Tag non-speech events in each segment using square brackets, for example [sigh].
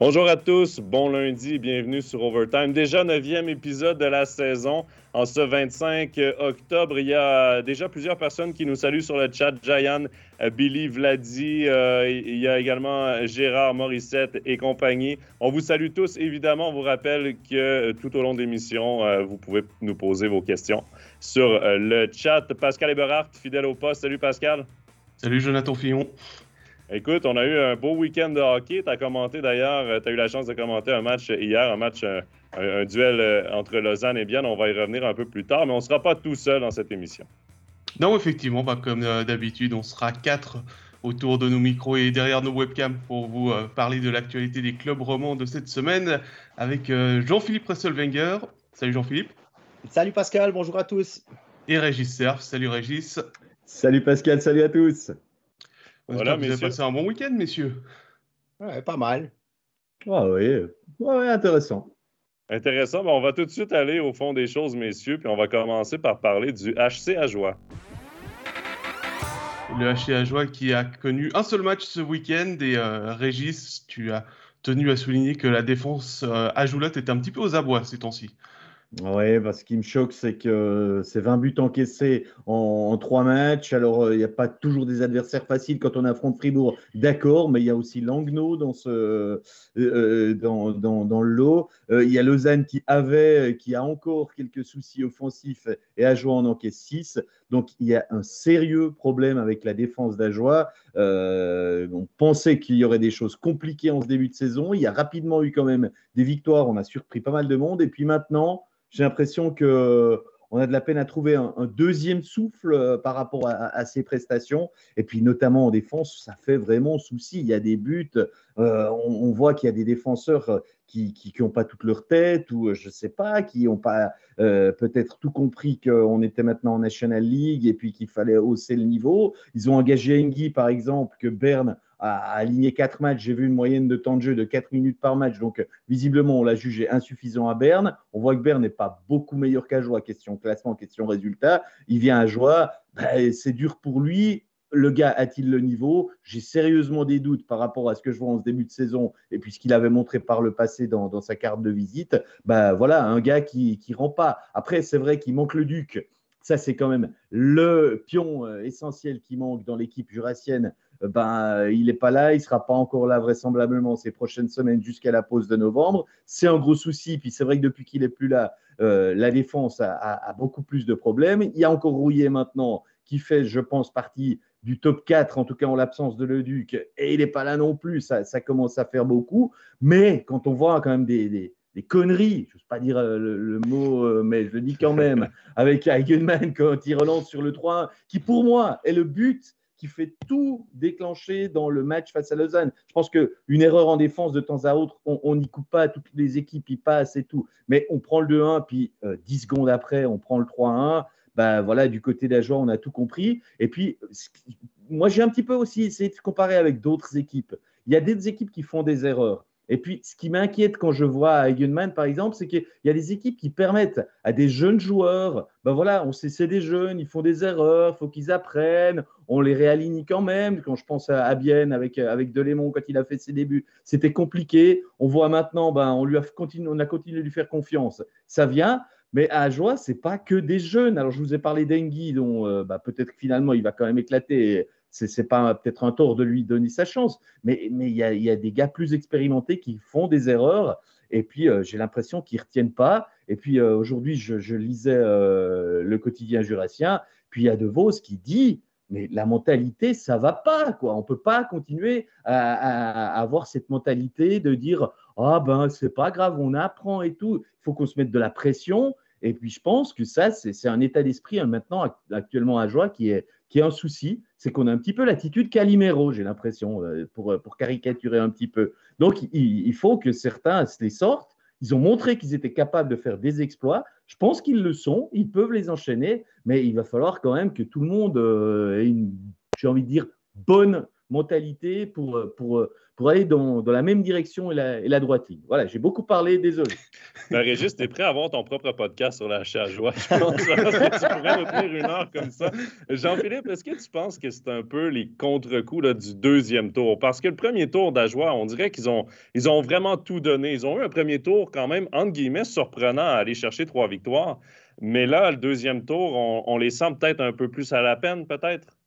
Bonjour à tous, bon lundi, bienvenue sur Overtime. Déjà neuvième épisode de la saison. En ce 25 octobre, il y a déjà plusieurs personnes qui nous saluent sur le chat. Jayan, euh, Billy, Vladi, euh, il y a également Gérard, Morissette et compagnie. On vous salue tous. Évidemment, on vous rappelle que euh, tout au long de l'émission, vous pouvez nous poser vos questions sur le chat. Pascal Eberhardt, fidèle au poste. Salut Pascal. Salut Jonathan Fillon. Écoute, on a eu un beau week-end de hockey. Tu as commenté d'ailleurs, euh, tu as eu la chance de commenter un match hier, un match, euh, un, duel euh, entre Lausanne et Bienne. On va y revenir un peu plus tard, mais on ne sera pas tout seul dans cette émission. Non, effectivement, bah, comme d'habitude, on sera quatre autour de nos micros et derrière nos webcams pour vous parler de l'actualité des clubs romans de cette semaine avec Jean-Philippe Resselwenger. Salut Jean-Philippe. Salut Pascal, bonjour à tous. Et Régis Cerf. Salut Régis. Salut Pascal, salut à tous. Voilà, vous avez passé un bon week-end, messieurs. Ouais, pas mal. Ah oui, ouais, intéressant. Intéressant. on va tout de suite aller au fond des choses, messieurs, puis on va commencer par parler du HC Ajoie. Le HC Ajoie qui a connu un seul match ce week-end et euh, Régis, tu as tenu à souligner que la défense euh, Ajoulotte était un petit peu aux abois ces temps-ci. Oui, ce qui me choque, c'est que c'est 20 buts encaissés en, trois matchs. Alors, euh, il n'y a pas toujours des adversaires faciles quand on affronte Fribourg, d'accord, mais il y a aussi Langnau dans, euh, euh, dans, dans, le lot. il y a Lausanne qui avait, qui a encore quelques soucis offensifs et Ajoie en encaisse 6. Donc, il y a un sérieux problème avec la défense d'Ajoie. on pensait qu'il y aurait des choses compliquées en ce début de saison. Il y a rapidement eu quand même des victoires. On a surpris pas mal de monde. Et puis maintenant, j'ai l'impression que on a de la peine à trouver un, deuxième souffle euh, par rapport à, ces prestations. Et puis, notamment en défense, ça fait vraiment souci. Il y a des buts, euh, on, voit qu'il y a des défenseurs euh, qui n'ont pas toute leur tête, ou je ne sais pas, qui n'ont pas peut-être tout compris qu'on était maintenant en National League et puis qu'il fallait hausser le niveau. Ils ont engagé Engi, par exemple, que Berne a aligné 4 matchs. J'ai vu une moyenne de temps de jeu de 4 minutes par match. Donc, visiblement, on l'a jugé insuffisant à Berne. On voit que Berne n'est pas beaucoup meilleur qu'à Joie, question classement, question résultat. Il vient à Joie. Ben, c'est dur pour lui. Le gars a-t-il le niveau? J'ai sérieusement des doutes par rapport à ce que je vois en ce début de saison et puis ce qu'il avait montré par le passé dans, sa carte de visite. Ben voilà, un gars qui ne rend pas. Après, c'est vrai qu'il manque le Duc. Ça, c'est quand même le pion euh, essentiel qui manque dans l'équipe jurassienne ben, il n'est pas là, il ne sera pas encore là vraisemblablement ces prochaines semaines jusqu'à la pause de novembre. C'est un gros souci. Puis c'est vrai que depuis qu'il n'est plus là, euh, la défense a, beaucoup plus de problèmes. Il y a encore Rouillet maintenant qui fait, je pense, partie du top 4, en tout cas en l'absence de Leduc, et il n'est pas là non plus, ça, commence à faire beaucoup. Mais quand on voit quand même des, conneries, je ne sais pas dire euh, le, mot, euh, mais je le dis quand même, [laughs] avec Eigenman quand il relance sur le 3 qui pour moi est le but qui fait tout déclencher dans le match face à Lausanne. Je pense qu'une erreur en défense de temps à autre, on n'y coupe pas, toutes les équipes y passent et tout. Mais on prend le 2-1, puis 10 euh, secondes après, on prend le 3-1. Ben voilà, du côté d'Ajoie, on a tout compris. Et puis, moi, j'ai un petit peu aussi essayé de comparer avec d'autres équipes. Il y a des équipes qui font des erreurs. Et puis, ce qui m'inquiète quand je vois Eigenman, par exemple, c'est qu'il y a des équipes qui permettent à des jeunes joueurs, ben voilà, on sait, c'est des jeunes, ils font des erreurs, il faut qu'ils apprennent, on les réaligne quand même. Quand je pense à avec, avec Delémont, quand il a fait ses débuts, c'était compliqué. On voit maintenant, ben, on, lui a continué, on a continué de lui faire confiance. Ça vient. Mais à Joie, ce n'est pas que des jeunes. Alors, je vous ai parlé d'Engi, dont euh, ben, peut-être finalement il va quand même éclater c'est pas peut-être un tort de lui donner sa chance, mais il y, a, des gars plus expérimentés qui font des erreurs et puis euh, j'ai l'impression qu'ils ne retiennent pas. Et puis euh, aujourd'hui, je, lisais euh, le quotidien jurassien, puis il y a De Vos qui dit mais la mentalité, ça va pas, quoi. On peut pas continuer à, avoir cette mentalité de dire ah ben c'est pas grave, on apprend et tout. Il faut qu'on se mette de la pression. Et puis je pense que ça, c'est un état d'esprit hein, maintenant actuellement à Joie qui est qui est un souci, c'est qu'on a un petit peu l'attitude Calimero, j'ai l'impression, euh, pour, pour, caricaturer un petit peu. Donc, il, faut que certains se les sortent. Ils ont montré qu'ils étaient capables de faire des exploits. Je pense qu'ils le sont. Ils peuvent les enchaîner, mais il va falloir quand même que tout le monde euh, ait une, j'ai envie de dire, bonne mentalité pour, pour, pour aller dans, dans, la même direction et la, et la droite ligne. Voilà, j'ai beaucoup parlé, désolé. [laughs] Ben, Régis, tu es prêt à avoir ton propre podcast sur la joie, je pense. [laughs] que tu pourrais nous tenir une heure comme ça? Jean-Philippe, est-ce que tu penses que c'est un peu les contre-coups du deuxième tour? Parce que le premier tour d'Ajoie, on dirait qu'ils ont, ils ont vraiment tout donné. Ils ont eu un premier tour quand même, entre guillemets, surprenant à aller chercher trois victoires. Mais là, le deuxième tour, on, on les sent peut-être un peu plus à la peine, peut-être?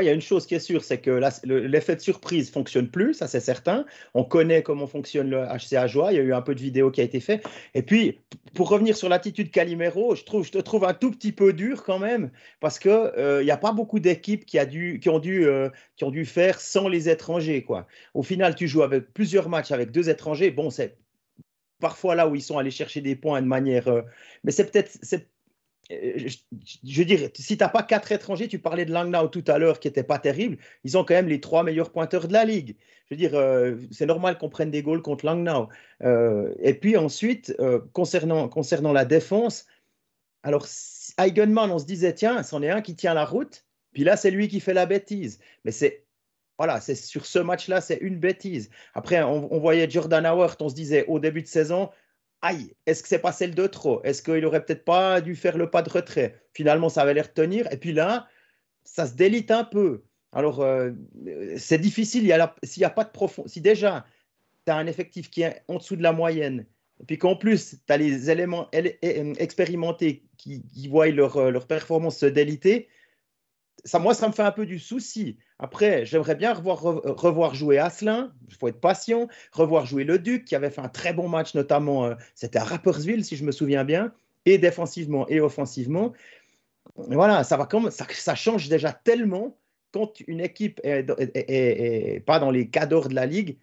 Il y a une chose qui est sûre, c'est que l'effet de surprise fonctionne plus, ça c'est certain. On connaît comment fonctionne le HCA Joie, il y a eu un peu de vidéo qui a été fait. Et puis, pour revenir sur l'attitude Calimero, je, trouve, te trouve un tout petit peu dur quand même, parce qu'il euh, n'y a pas beaucoup d'équipes qui, qui, ont dû, euh, qui ont dû faire sans les étrangers. Quoi. Au final, tu joues avec plusieurs matchs avec deux étrangers. Bon, c'est parfois là où ils sont allés chercher des points de manière. Euh, mais c'est peut-être euh, je, veux dire, si tu n'as pas quatre étrangers, tu parlais de Langnau tout à l'heure qui n'était pas terrible, ils ont quand même les trois meilleurs pointeurs de la ligue. Je veux dire, euh, c'est normal qu'on prenne des goals contre Langnau. Euh, et puis ensuite, concernant, concernant la défense, alors Eigenman, on se disait, tiens, c'en est un qui tient la route, puis là, c'est lui qui fait la bêtise. Mais c'est voilà, c'est sur ce match-là, c'est une bêtise. Après, on, on, voyait Jordan Howard, on se disait au début de saison, aïe, est-ce que c'est pas celle de trop? Est-ce qu'il aurait peut-être pas dû faire le pas de retrait? Finalement, ça avait l'air de tenir. Et puis là, ça se délite un peu. Alors, euh, c'est difficile. S'il n'y a, pas de profond, si déjà tu as un effectif qui est en dessous de la moyenne, et puis qu'en plus, tu as les éléments expérimentés qui, voient leur, euh, leur performance se déliter, ça, moi, ça me fait un peu du souci. Après, j'aimerais bien revoir, revoir jouer Asselin, il faut être patient, revoir jouer le Duc, qui avait fait un très bon match, notamment, euh, c'était à Rappersville, si je me souviens bien, et défensivement et offensivement. Voilà, ça, va comme, ça, ça change déjà tellement quand une équipe est, pas dans les cadres de la Ligue,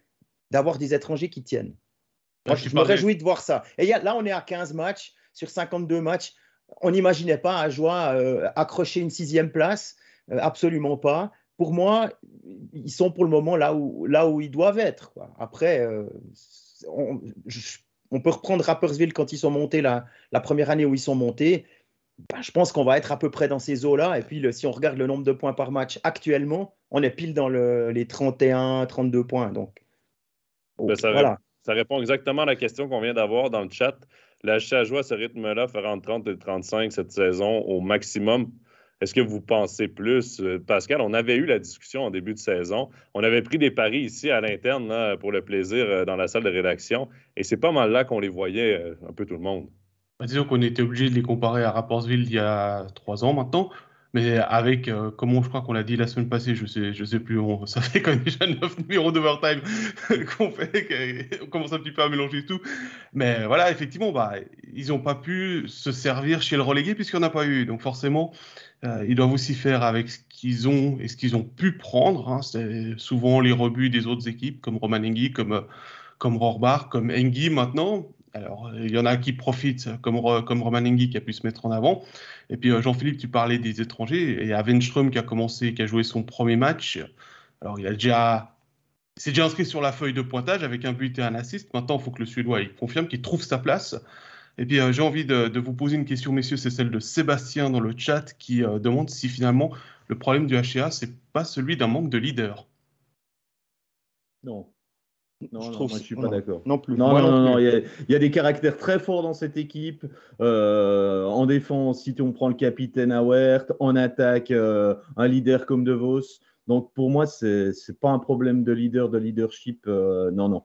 d'avoir des étrangers qui tiennent. Moi, je, me réjouis de voir ça. Et là, on est à 15 matchs sur 52 matchs. On n'imaginait pas à Joie euh, accrocher une sixième place. Euh, absolument pas. Pour moi, ils sont pour le moment là où, là où ils doivent être. Après, euh, on, peut reprendre Rappersville quand ils sont montés la, la première année où ils sont montés. Ben, je pense qu'on va être à peu près dans ces eaux-là. Et puis, si on regarde le nombre de points par match actuellement, on est pile dans les 31, 32 points. Donc, ben, ça, voilà. ça, répond exactement à la question qu'on vient d'avoir dans le chat. La joie à ce rythme-là, fera entre 30 et 35 cette saison au maximum. Est-ce que vous pensez plus, euh, Pascal? On avait eu la discussion en début de saison. On avait pris des paris ici à l'interne pour le plaisir euh, dans la salle de rédaction. Et c'est pas mal là qu'on les voyait euh, un peu tout le monde. Bah, disons qu'on était obligé de les comparer à Rapportsville il y a trois ans maintenant. Mais avec, comme je crois qu'on l'a dit la semaine passée, je sais, je sais plus, [laughs] ça fait quand même déjà neuf numéros d'overtime [laughs] qu'on fait, on commence un petit peu à mélanger tout. Mais voilà, effectivement, bah, ils n'ont pas pu se servir chez le relégué puisqu'on n'a pas eu. Donc forcément, euh, ils doivent aussi faire avec ce qu'ils ont et ce qu'ils ont pu prendre. Hein. C'est souvent les rebuts des autres équipes, comme Roman Engi, comme, comme Rohrbach, comme Engi maintenant. Alors, il y en a qui profitent, comme, comme Roman Engi qui a pu se mettre en avant. Et puis, euh, Jean-Philippe, tu parlais des étrangers. Et Avenström qui a commencé, qui a joué son premier match. Alors, il a déjà. s'est déjà inscrit sur la feuille de pointage avec un but et un assist. Maintenant, il faut que le Suédois il confirme qu'il trouve sa place. Et puis, euh, j'ai envie de, vous poser une question, messieurs. C'est celle de Sébastien dans le chat qui euh, demande si finalement le problème du HEA, c'est pas celui d'un manque de leader. Non. Non, je trouve, moi, je suis pas d'accord. Non plus. Non, non, non, Il, y a, des caractères très forts dans cette équipe. Euh, en défense, si on prend le capitaine Awert, en attaque, un leader comme De Vos. Donc pour moi, c'est n'est pas un problème de leader, de leadership. non, non.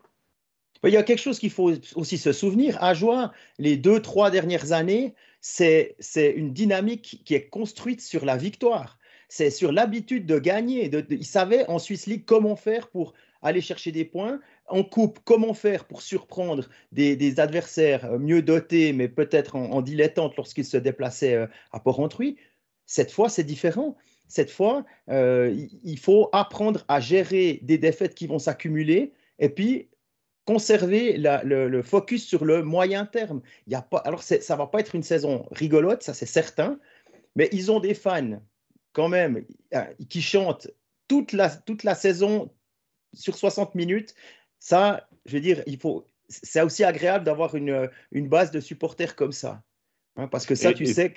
Il y a quelque chose qu'il faut aussi se souvenir. À Joie, les deux, trois dernières années, c'est une dynamique qui est construite sur la victoire. C'est sur l'habitude de gagner. De, ils savaient en Suisse League comment faire pour aller chercher des points. En coupe, comment faire pour surprendre des, adversaires mieux dotés, mais peut-être en, dilettante lorsqu'ils se déplaçaient euh, à Port-Entruy. Cette fois, c'est différent. Cette fois, euh, il faut apprendre à gérer des défaites qui vont s'accumuler et puis conserver le, focus sur le moyen terme. Il y a pas, alors ça ne va pas être une saison rigolote, ça c'est certain, mais ils ont des fans quand même euh, qui chantent toute la, toute la saison sur 60 minutes. Ça, je veux dire, il faut, c'est aussi agréable d'avoir une, une base de supporters comme ça. Hein, parce que ça, tu sais,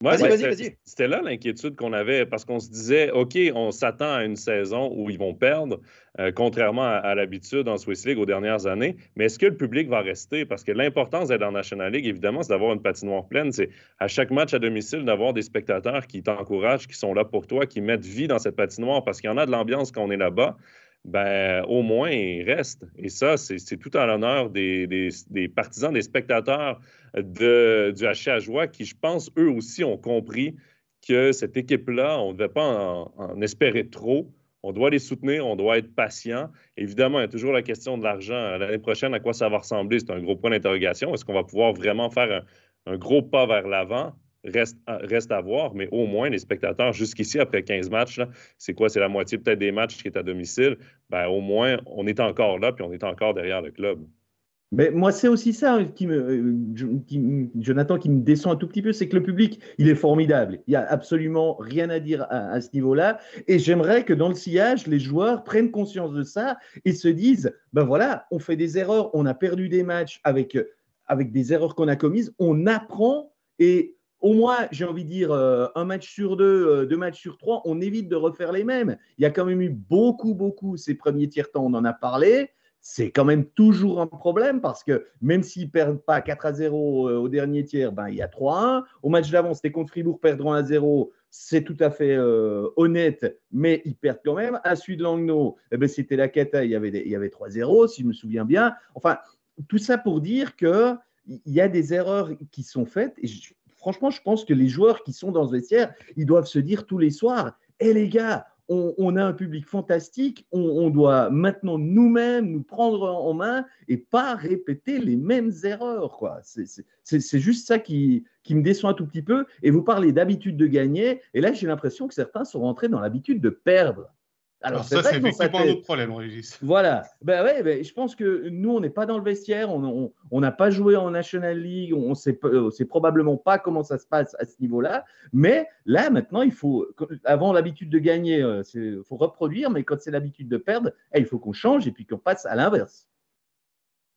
Vas-y, Ouais, vas-y. C'était là l'inquiétude qu'on avait parce qu'on se disait, OK, on s'attend à une saison où ils vont perdre, euh, contrairement à, à l'habitude en Swiss League aux dernières années. Mais est-ce que le public va rester? Parce que l'importance d'être en National League, évidemment, c'est d'avoir une patinoire pleine. C'est à chaque match à domicile d'avoir des spectateurs qui t'encouragent, qui sont là pour toi, qui mettent vie dans cette patinoire parce qu'il y en a de l'ambiance quand on est là-bas. Ben, au moins, il reste. Et ça, c'est tout en l'honneur des, des- partisans, des spectateurs de, du HC Joie qui, je pense, eux aussi ont compris que cette équipe-là, on ne devait pas en, en espérer trop. On doit les soutenir, on doit être patient. Évidemment, il y a toujours la question de l'argent. L'année prochaine, à quoi ça va ressembler? C'est un gros point d'interrogation. Est-ce qu'on va pouvoir vraiment faire un, un gros pas vers l'avant? Reste, à- reste à voir, mais au moins, les spectateurs, jusqu'ici, après 15 matchs, c'est quoi? C'est la moitié peut-être des matchs qui est à domicile. Ben, au moins, on est encore là, puis on est encore derrière le club. Mais moi, c'est aussi ça qui me, euh, Jonathan, qui me descend un tout petit peu, c'est que le public, il est formidable. Il n'y a absolument rien à dire à, à ce niveau-là. Et j'aimerais que dans le sillage, les joueurs prennent conscience de ça et se disent, ben voilà, on fait des erreurs, on a perdu des matchs avec, euh, avec des erreurs qu'on a commises, on apprend et au moins, j'ai envie de dire, euh, un match sur deux, euh, deux matchs sur trois, on évite de refaire les mêmes. Il y a quand même eu beaucoup, beaucoup ces premiers tiers-temps, on en a parlé c'est quand même toujours un problème parce que même s'ils perdent pas 4 à 0 euh, au dernier tiers, ben, il y a 3 à 1. Au match d'avant, c'était contre Fribourg, perdront à 0. C'est tout à fait honnête, mais ils perdent quand même. À de Langnau, eh ben, c'était la cata, il y avait, des- il avait 3-0, si je me souviens bien. Enfin, tout ça pour dire qu'il y a des erreurs qui sont faites. Franchement, je pense que les joueurs qui sont dans ce vestiaire, ils doivent se dire tous les soirs Hé les gars, on, a un public fantastique, on, doit maintenant nous-mêmes nous prendre en main et pas répéter les mêmes erreurs. c'est juste ça qui, qui me déçoit un tout petit peu. Et vous parlez d'habitude de gagner, et là j'ai l'impression que certains sont rentrés dans l'habitude de perdre. Alors, c'est ça, c'est effectivement un autre problème, Régis. voilà. Ben ouais, ben, je pense que nous, on n'est pas dans le vestiaire, on on- on n'a pas joué en National League, on ne sait, pas- on sait probablement pas comment ça se passe à ce niveau-là. Mais là, maintenant, il faut, avant l'habitude de gagner, il faut reproduire, mais quand c'est l'habitude de perdre, eh, il faut qu'on change et puis qu'on passe à l'inverse.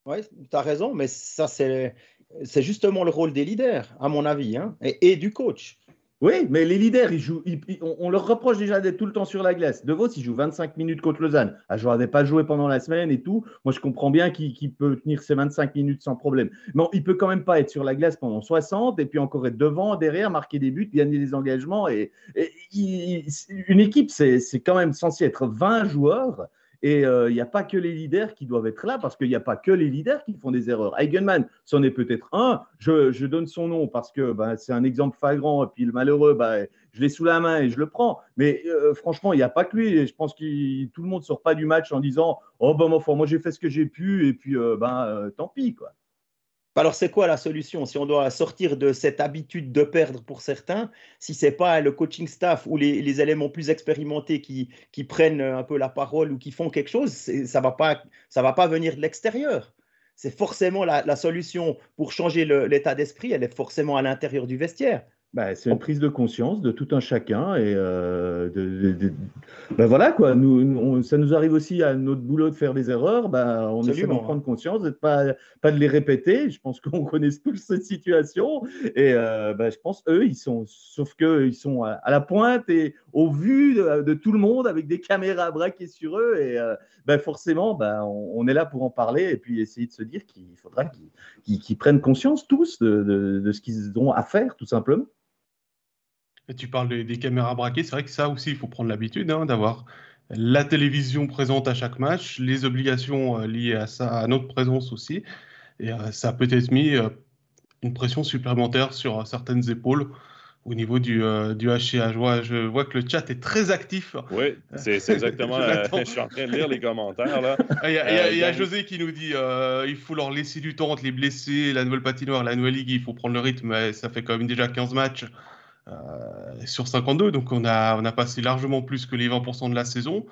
Oui, tu as raison, mais ça, c'est c'est justement le rôle des leaders, à mon avis, hein, et, et du coach. Oui, mais les leaders, ils jouent, on, leur reproche déjà d'être tout le temps sur la glace. De Vos, il joue 25 minutes contre Lausanne. Ah, je n'avais pas joué pendant la semaine et tout. Moi, je comprends bien qu'il peut tenir ses 25 minutes sans problème. Mais il peut quand même pas être sur la glace pendant 60 et puis encore être devant, derrière, marquer des buts, gagner des engagements. Et, une équipe, c'est quand même censé être 20 joueurs. Et euh, il n'y a pas que les leaders qui doivent être là parce qu'il n'y a pas que les leaders qui font des erreurs. Eigenman, c'en est peut-être un. Je, donne son nom parce que ben, c'est un exemple flagrant. Et puis le malheureux, ben, je l'ai sous la main et je le prends. Mais euh, franchement, il n'y a pas que lui. Et je pense que tout le monde ne sort pas du match en disant Oh, ben, moi, j'ai fait ce que j'ai pu et puis ben, tant pis. Quoi. Alors, c'est quoi la solution? Si on doit sortir de cette habitude de perdre pour certains Si c'est pas le coaching staff ou les, les éléments plus expérimentés qui, qui prennent un peu la parole ou qui font quelque chose, ça va pas ça va pas venir de l'extérieur. C'est forcément la, solution pour changer l'état d'esprit, elle est forcément à l'intérieur du vestiaire. Ben, c'est une prise de conscience de tout un chacun et euh, de, de- de- ben voilà quoi. Nous, on- ça nous arrive aussi à notre boulot de faire des erreurs. Ben, on essaie d'en prendre conscience, de pas pas de les répéter. Je pense [laughs] qu'on connaît tous cette situation et euh, ben, je pense eux ils sont, sauf que ils sont à, à la pointe et au vu de, tout le monde avec des caméras braquées sur eux et euh, ben, forcément ben, on, on est là pour en parler et puis essayer de se dire qu'il faudra qu'ils prennent conscience tous de- de ce qu'ils ont à faire tout simplement. Tu parles des, des caméras braquées, c'est vrai que ça aussi, il faut prendre l'habitude hein, d'avoir la télévision présente à chaque match, les obligations euh, liées à ça, à notre présence aussi. Et euh, ça a peut-être mis euh, une pression supplémentaire sur certaines épaules au niveau du, euh, du HCA. Je vois, je vois que le chat est très actif. Oui, c'est exactement. [laughs] Je euh, je suis en train de lire les commentaires. là. Ah, Il y, a- il y a- il y a José qui nous dit il faut leur laisser du temps entre les blessés, la nouvelle patinoire, la nouvelle ligue, il faut prendre le rythme. Ça fait quand même déjà 15 matchs sur 52, donc on a, on a passé largement plus que les 20% de la saison.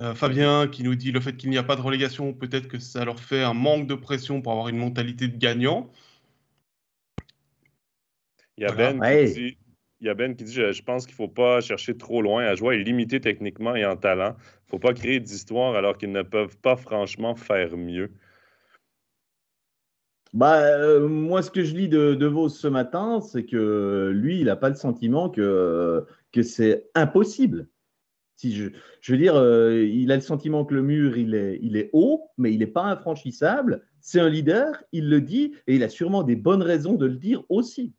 Euh, Fabien qui nous dit le fait qu'il n'y a pas de relégation, peut-être que ça leur fait un manque de pression pour avoir une mentalité de gagnant. Il y a. Ben Ouais. qui dit. Il y a Ben qui dit je, je pense qu'il ne faut pas chercher trop loin. À jouer est limité techniquement et en talent. Il ne faut pas créer d'histoire alors qu'ils ne peuvent pas franchement faire mieux. Bah, euh, moi, ce que je lis de, Vos ce matin, c'est que lui, il n'a pas le sentiment que, que c'est impossible. Si je, je veux dire, euh, il a le sentiment que le mur, il est, il est haut, mais il n'est pas infranchissable. C'est un leader, il le dit, et il a sûrement des bonnes raisons de le dire aussi.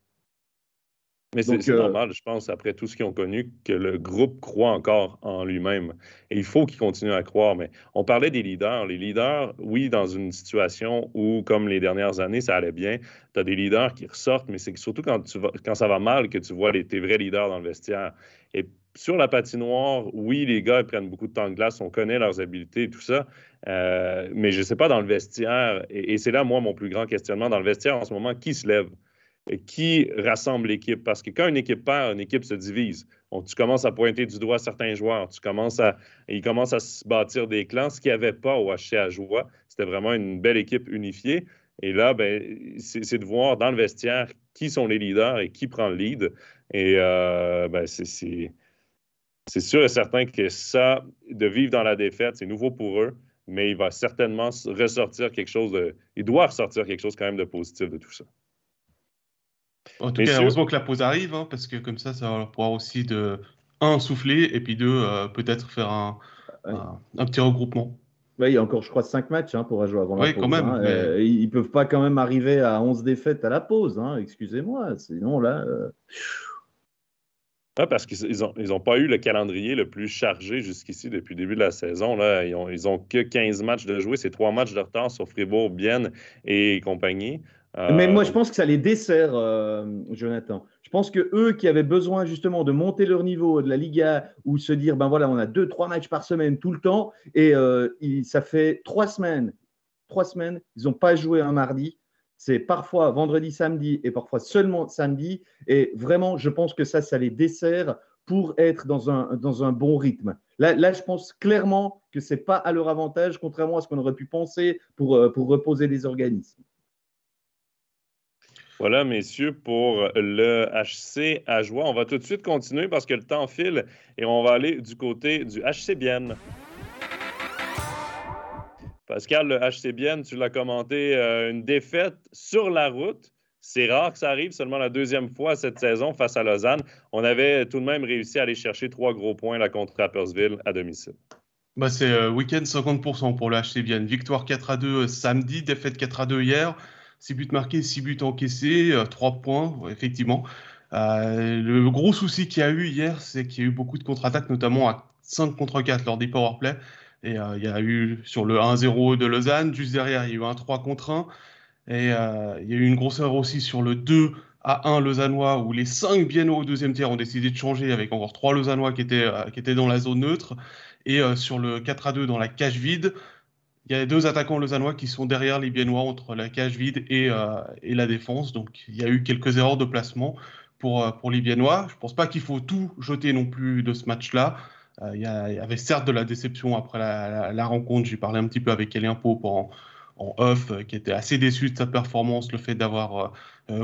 Mais c'est euh, normal, je pense, après tout ce qu'ils ont connu, que le groupe croit encore en lui-même. Et il faut qu'il continue à croire. Mais on parlait des leaders. Les leaders, oui, dans une situation où, comme les dernières années, ça allait bien, tu as des leaders qui ressortent, mais c'est surtout quand, tu quand ça va mal que tu vois les, tes vrais leaders dans le vestiaire. Et sur la patinoire, oui, les gars ils prennent beaucoup de temps de glace, on connaît leurs habiletés et tout ça, euh, mais je ne sais pas dans le vestiaire, et c'est là, moi, mon plus grand questionnement dans le vestiaire en ce moment, qui se lève? Qui rassemble l'équipe? Parce que quand une équipe perd, une équipe se divise. tu commences à pointer du doigt certains joueurs. Tu commences à, ils commencent à se bâtir des clans, ce qu'il n'y avait pas au HC à Joie. C'était vraiment une belle équipe unifiée. Et là, ben, c'est de voir dans le vestiaire qui sont les leaders et qui prend le lead. Et euh, ben, c'est sûr et certain que ça, de vivre dans la défaite, c'est nouveau pour eux, mais il va certainement ressortir quelque chose de. Il doit ressortir quelque chose quand même de positif de tout ça. En tout cas, heureusement que la pause arrive, hein, parce que comme ça, ça va leur pouvoir aussi de un souffler et puis deux euh, peut-être faire un, un, petit regroupement. Oui, il y a encore, je crois, cinq matchs hein, pour jouer avant la oui, pause. Quand même, hein. euh, ils ne peuvent pas quand même arriver à 11 défaites à la pause, excusez-moi. Sinon, là. Euh... parce qu'ils n'ont ils ont pas eu le calendrier le plus chargé jusqu'ici depuis le début de la saison. Là. Ils n'ont ils ont que 15 matchs de jouer. C'est trois matchs de retard sur Fribourg, Bienne et compagnie. Mais moi, je euh, pense que ça les dessert, euh, Jonathan. Je pense que eux qui avaient besoin justement de monter leur niveau de la Liga ou se dire, ben voilà, on a deux, trois matchs par semaine tout le temps, et euh, ça fait trois semaines, trois semaines, ils n'ont pas joué un mardi. C'est parfois vendredi, samedi et parfois seulement samedi. Et vraiment, je pense que ça, ça les dessert pour être dans un, dans un bon rythme. Là, là, je pense clairement que ce n'est pas à leur avantage, contrairement à ce qu'on aurait pu penser pour, pour reposer les organismes. Voilà, messieurs, pour le HC à joie. On va tout de suite continuer parce que le temps file et on va aller du côté du HC Bienne. Pascal, le HC Bienne, tu l'as commenté, euh, une défaite sur la route. C'est rare que ça arrive, seulement la deuxième fois cette saison face à Lausanne. On avait tout de même réussi à aller chercher trois gros points là, contre Rappersville à domicile. Bah, c'est euh, week-end 50% pour le HC Bienne. Victoire 4 à 2 euh, samedi, défaite 4 à 2 hier. 6 buts marqués, 6 buts encaissés, 3 euh, points, effectivement. Euh, le gros souci qu'il y a eu hier, c'est qu'il y a eu beaucoup de contre-attaques, notamment à 5 contre 4 lors des powerplay. Et euh, il y a eu sur le 1-0 de Lausanne, juste derrière, il y a eu un 3 contre 1. Et il y a eu une grosse erreur aussi sur le 2 à 1 lausannois, où les 5 biennois au deuxième tiers ont décidé de changer avec encore 3 lausannois qui étaient, qui étaient dans la zone neutre. Et sur le 4 à 2 dans la cage vide, il y a deux attaquants lausannois qui sont derrière les Biennois entre la cage vide et, euh, et, la défense. Donc il y a eu quelques erreurs de placement pour, euh, pour les Biennois. Je ne pense pas qu'il faut tout jeter non plus de ce match-là. Euh, il, y avait certes de la déception après la, rencontre. J'ai parlé un petit peu avec Elien Pope en, en off, qui était assez déçu de sa performance, le fait d'avoir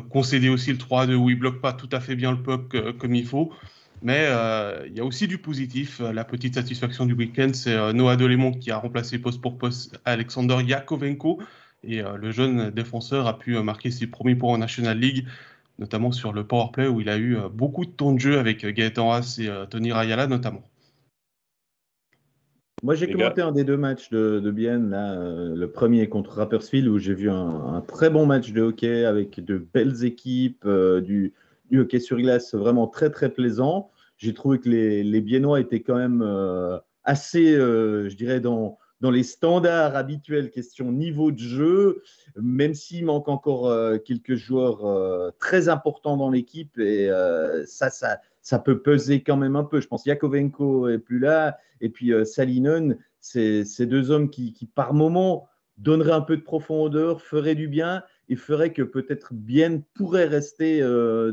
concédé aussi le 3-2 où il bloque pas tout à fait bien le puck comme il faut. Mais euh, il y a aussi du positif. La petite satisfaction du week-end, c'est euh, Noah Delémont qui a remplacé poste pour poste Alexander Yakovenko. Et euh, le jeune défenseur a pu marquer ses premiers points en National League, notamment sur le powerplay où il a eu beaucoup de temps de jeu avec Gaëtan Haas et Tony Rayala notamment. Moi, j'ai commenté un des deux matchs de, de Bienne, là, le premier contre Rappersfield, où j'ai vu un, très bon match de hockey avec de belles équipes, du, du hockey sur glace vraiment très très plaisant. J'ai trouvé que les, les, Biennois étaient quand même euh, assez, euh, je dirais, dans, dans les standards habituels, question niveau de jeu, même s'il manque encore euh, quelques joueurs très importants dans l'équipe, et ça, ça, ça peut peser quand même un peu. Je pense Yakovenko est plus là, et puis Salinen, ces deux hommes qui, par moment, donneraient un peu de profondeur, feraient du bien, et ferait que peut-être Bien pourrait rester euh,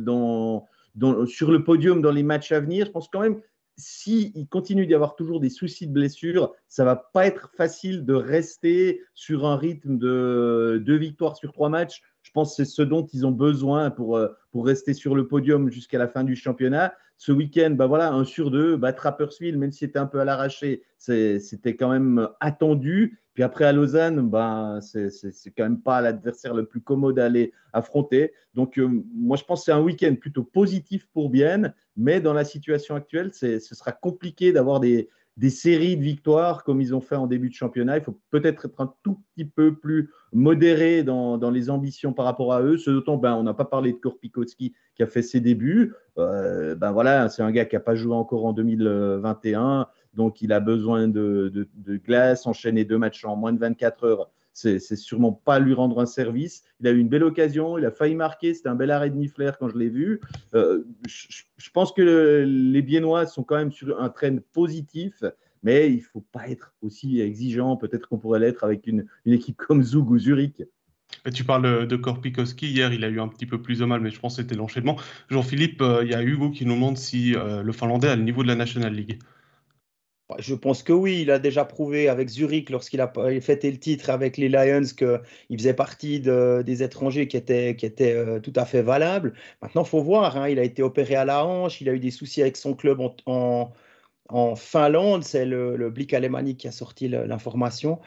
sur le podium dans les matchs à venir. Je pense quand même, s'il continue d'y avoir toujours des soucis de blessure, ça va pas être facile de rester sur un rythme de deux victoires sur trois matchs. Je pense que c'est ce dont ils ont besoin pour, euh, rester sur le podium jusqu'à la fin du championnat. Ce week-end, bah voilà, un sur deux, bah, Trappersville, même si c'était un peu à l'arraché, c'était quand même attendu. Puis après, à Lausanne, ben, c'est quand même pas l'adversaire le plus commode à aller affronter. Donc, euh, moi, je pense que c'est un week-end plutôt positif pour Bienne, mais dans la situation actuelle, ce sera compliqué d'avoir des, des séries de victoires comme ils ont fait en début de championnat. Il faut peut-être être un tout petit peu plus modéré dans, les ambitions par rapport à eux. Ce d'autant, ben, on n'a pas parlé de Korpikowski qui a fait ses débuts. Euh, ben voilà, c'est un gars qui n'a pas joué encore en 2021, donc il a besoin de, de glace, enchaîner deux matchs en moins de 24 heures c'est sûrement pas lui rendre un service. Il a eu une belle occasion, il a failli marquer, c'était un bel arrêt de Nifler quand je l'ai vu. Euh, je, pense que les Biennois sont quand même sur un train positif, mais il faut pas être aussi exigeant, peut-être qu'on pourrait l'être avec une, équipe comme Zug ou Zurich. Tu parles de Korpikowski. Hier, il a eu un petit peu plus de mal, mais je pense que c'était l'enchaînement. Jean-Philippe, euh, il y a Hugo qui nous demande si euh, le Finlandais a le niveau de la National League. Bah, je pense que oui, il a déjà prouvé avec Zurich lorsqu'il a fêté le titre avec les Lions qu'il faisait partie des étrangers qui étaient, euh, tout à fait valables. Maintenant, il faut voir, hein, il a été opéré à la hanche, il a eu des soucis avec son club en, Finlande, c'est le, Blick alémanique qui a sorti l'information.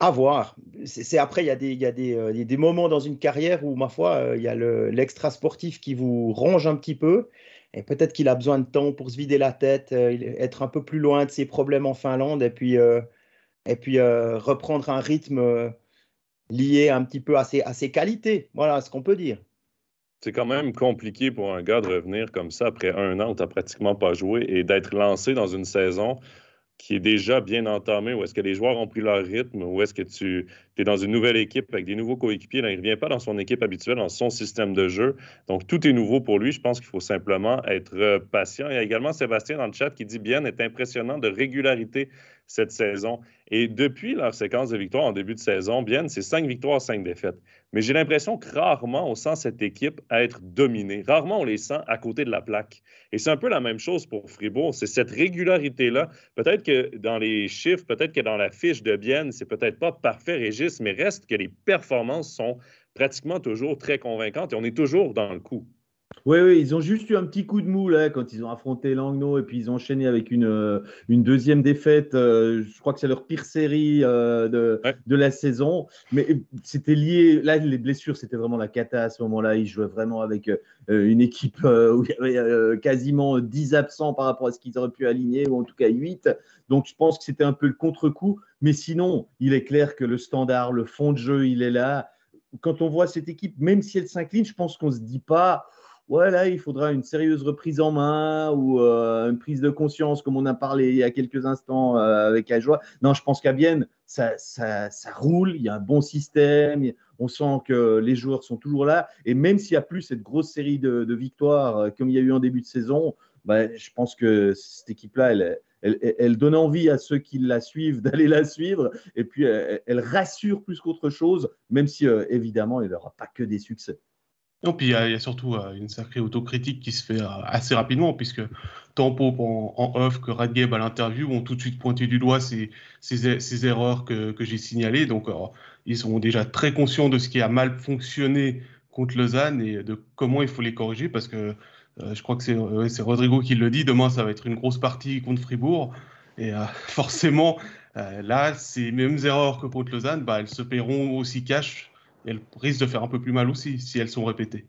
À voir. C'est après, il y a, des, moments dans une carrière où, ma foi, euh, il y a l'extra sportif qui vous ronge un petit peu. Et peut-être qu'il a besoin de temps pour se vider la tête, euh, être un peu plus loin de ses problèmes en Finlande et puis, euh, euh, reprendre un rythme lié un petit peu à ses, à ses qualités. Voilà ce qu'on peut dire. C'est quand même compliqué pour un gars de revenir comme ça après un an où tu n'as pratiquement pas joué et d'être lancé dans une saison qui est déjà bien entamé, ou est-ce que les joueurs ont pris leur rythme, ou est-ce que tu es dans une nouvelle équipe avec des nouveaux coéquipiers, il ne revient pas dans son équipe habituelle, dans son système de jeu. Donc, tout est nouveau pour lui. Je pense qu'il faut simplement être euh, patient. Il y a également Sébastien dans le chat qui dit bien est impressionnant de régularité cette saison. Et depuis leur séquence de victoires en début de saison, bien, c'est cinq victoires, cinq défaites. Mais j'ai l'impression que rarement on sent cette équipe être dominée. Rarement on les sent à côté de la plaque. Et c'est un peu la même chose pour Fribourg. C'est cette régularité-là. Peut-être que dans les chiffres, peut-être que dans la fiche de Bienne, c'est peut-être pas parfait, Régis, mais reste que les performances sont pratiquement toujours très convaincantes et on est toujours dans le coup. Oui, oui, ils ont juste eu un petit coup de mou là quand ils ont affronté Langnau et puis ils ont enchaîné avec une, euh, une deuxième défaite. Euh, je crois que c'est leur pire série euh, de, de, la saison. Mais c'était lié. Là, les blessures, c'était vraiment la cata à ce moment-là. Ils jouaient vraiment avec une équipe où il y avait quasiment 10 absents par rapport à ce qu'ils auraient pu aligner, ou en tout cas 8. Donc je pense que c'était un peu le contre-coup. Mais sinon, il est clair que le standard, le fond de jeu, il est là. Quand on voit cette équipe, même si elle s'incline, je pense qu'on ne se dit pas ouais, là, il faudra une sérieuse reprise en main ou euh, une prise de conscience, comme on a parlé il y a quelques instants euh, avec Ajoie. Non, je pense qu'à Bienne, ça, roule, il y a un bon système, on sent que les joueurs sont toujours là. Et même s'il n'y a plus cette grosse série de, victoires euh, comme il y a eu en début de saison, bah, je pense que cette équipe-là, elle, donne envie à ceux qui la suivent [laughs] d'aller la suivre. Et puis, elle, rassure plus qu'autre chose, même si, évidemment, il n'y aura pas que des succès. Non, puis il y, a surtout euh, une sacrée autocritique qui se fait euh, assez rapidement, puisque tant Pope en, off que Radgeb à l'interview ont tout de suite pointé du doigt ces, ces, erreurs que, que j'ai signalées. Donc, ils sont déjà très conscients de ce qui a mal fonctionné contre Lausanne et de comment il faut les corriger, parce que euh, je crois que c'est Rodrigo qui le dit, demain ça va être une grosse partie contre Fribourg. Et [laughs] forcément, là, ces mêmes erreurs que contre Lausanne, bah, elles se paieront aussi cash elles risquent de faire un peu plus mal aussi si elles sont répétées.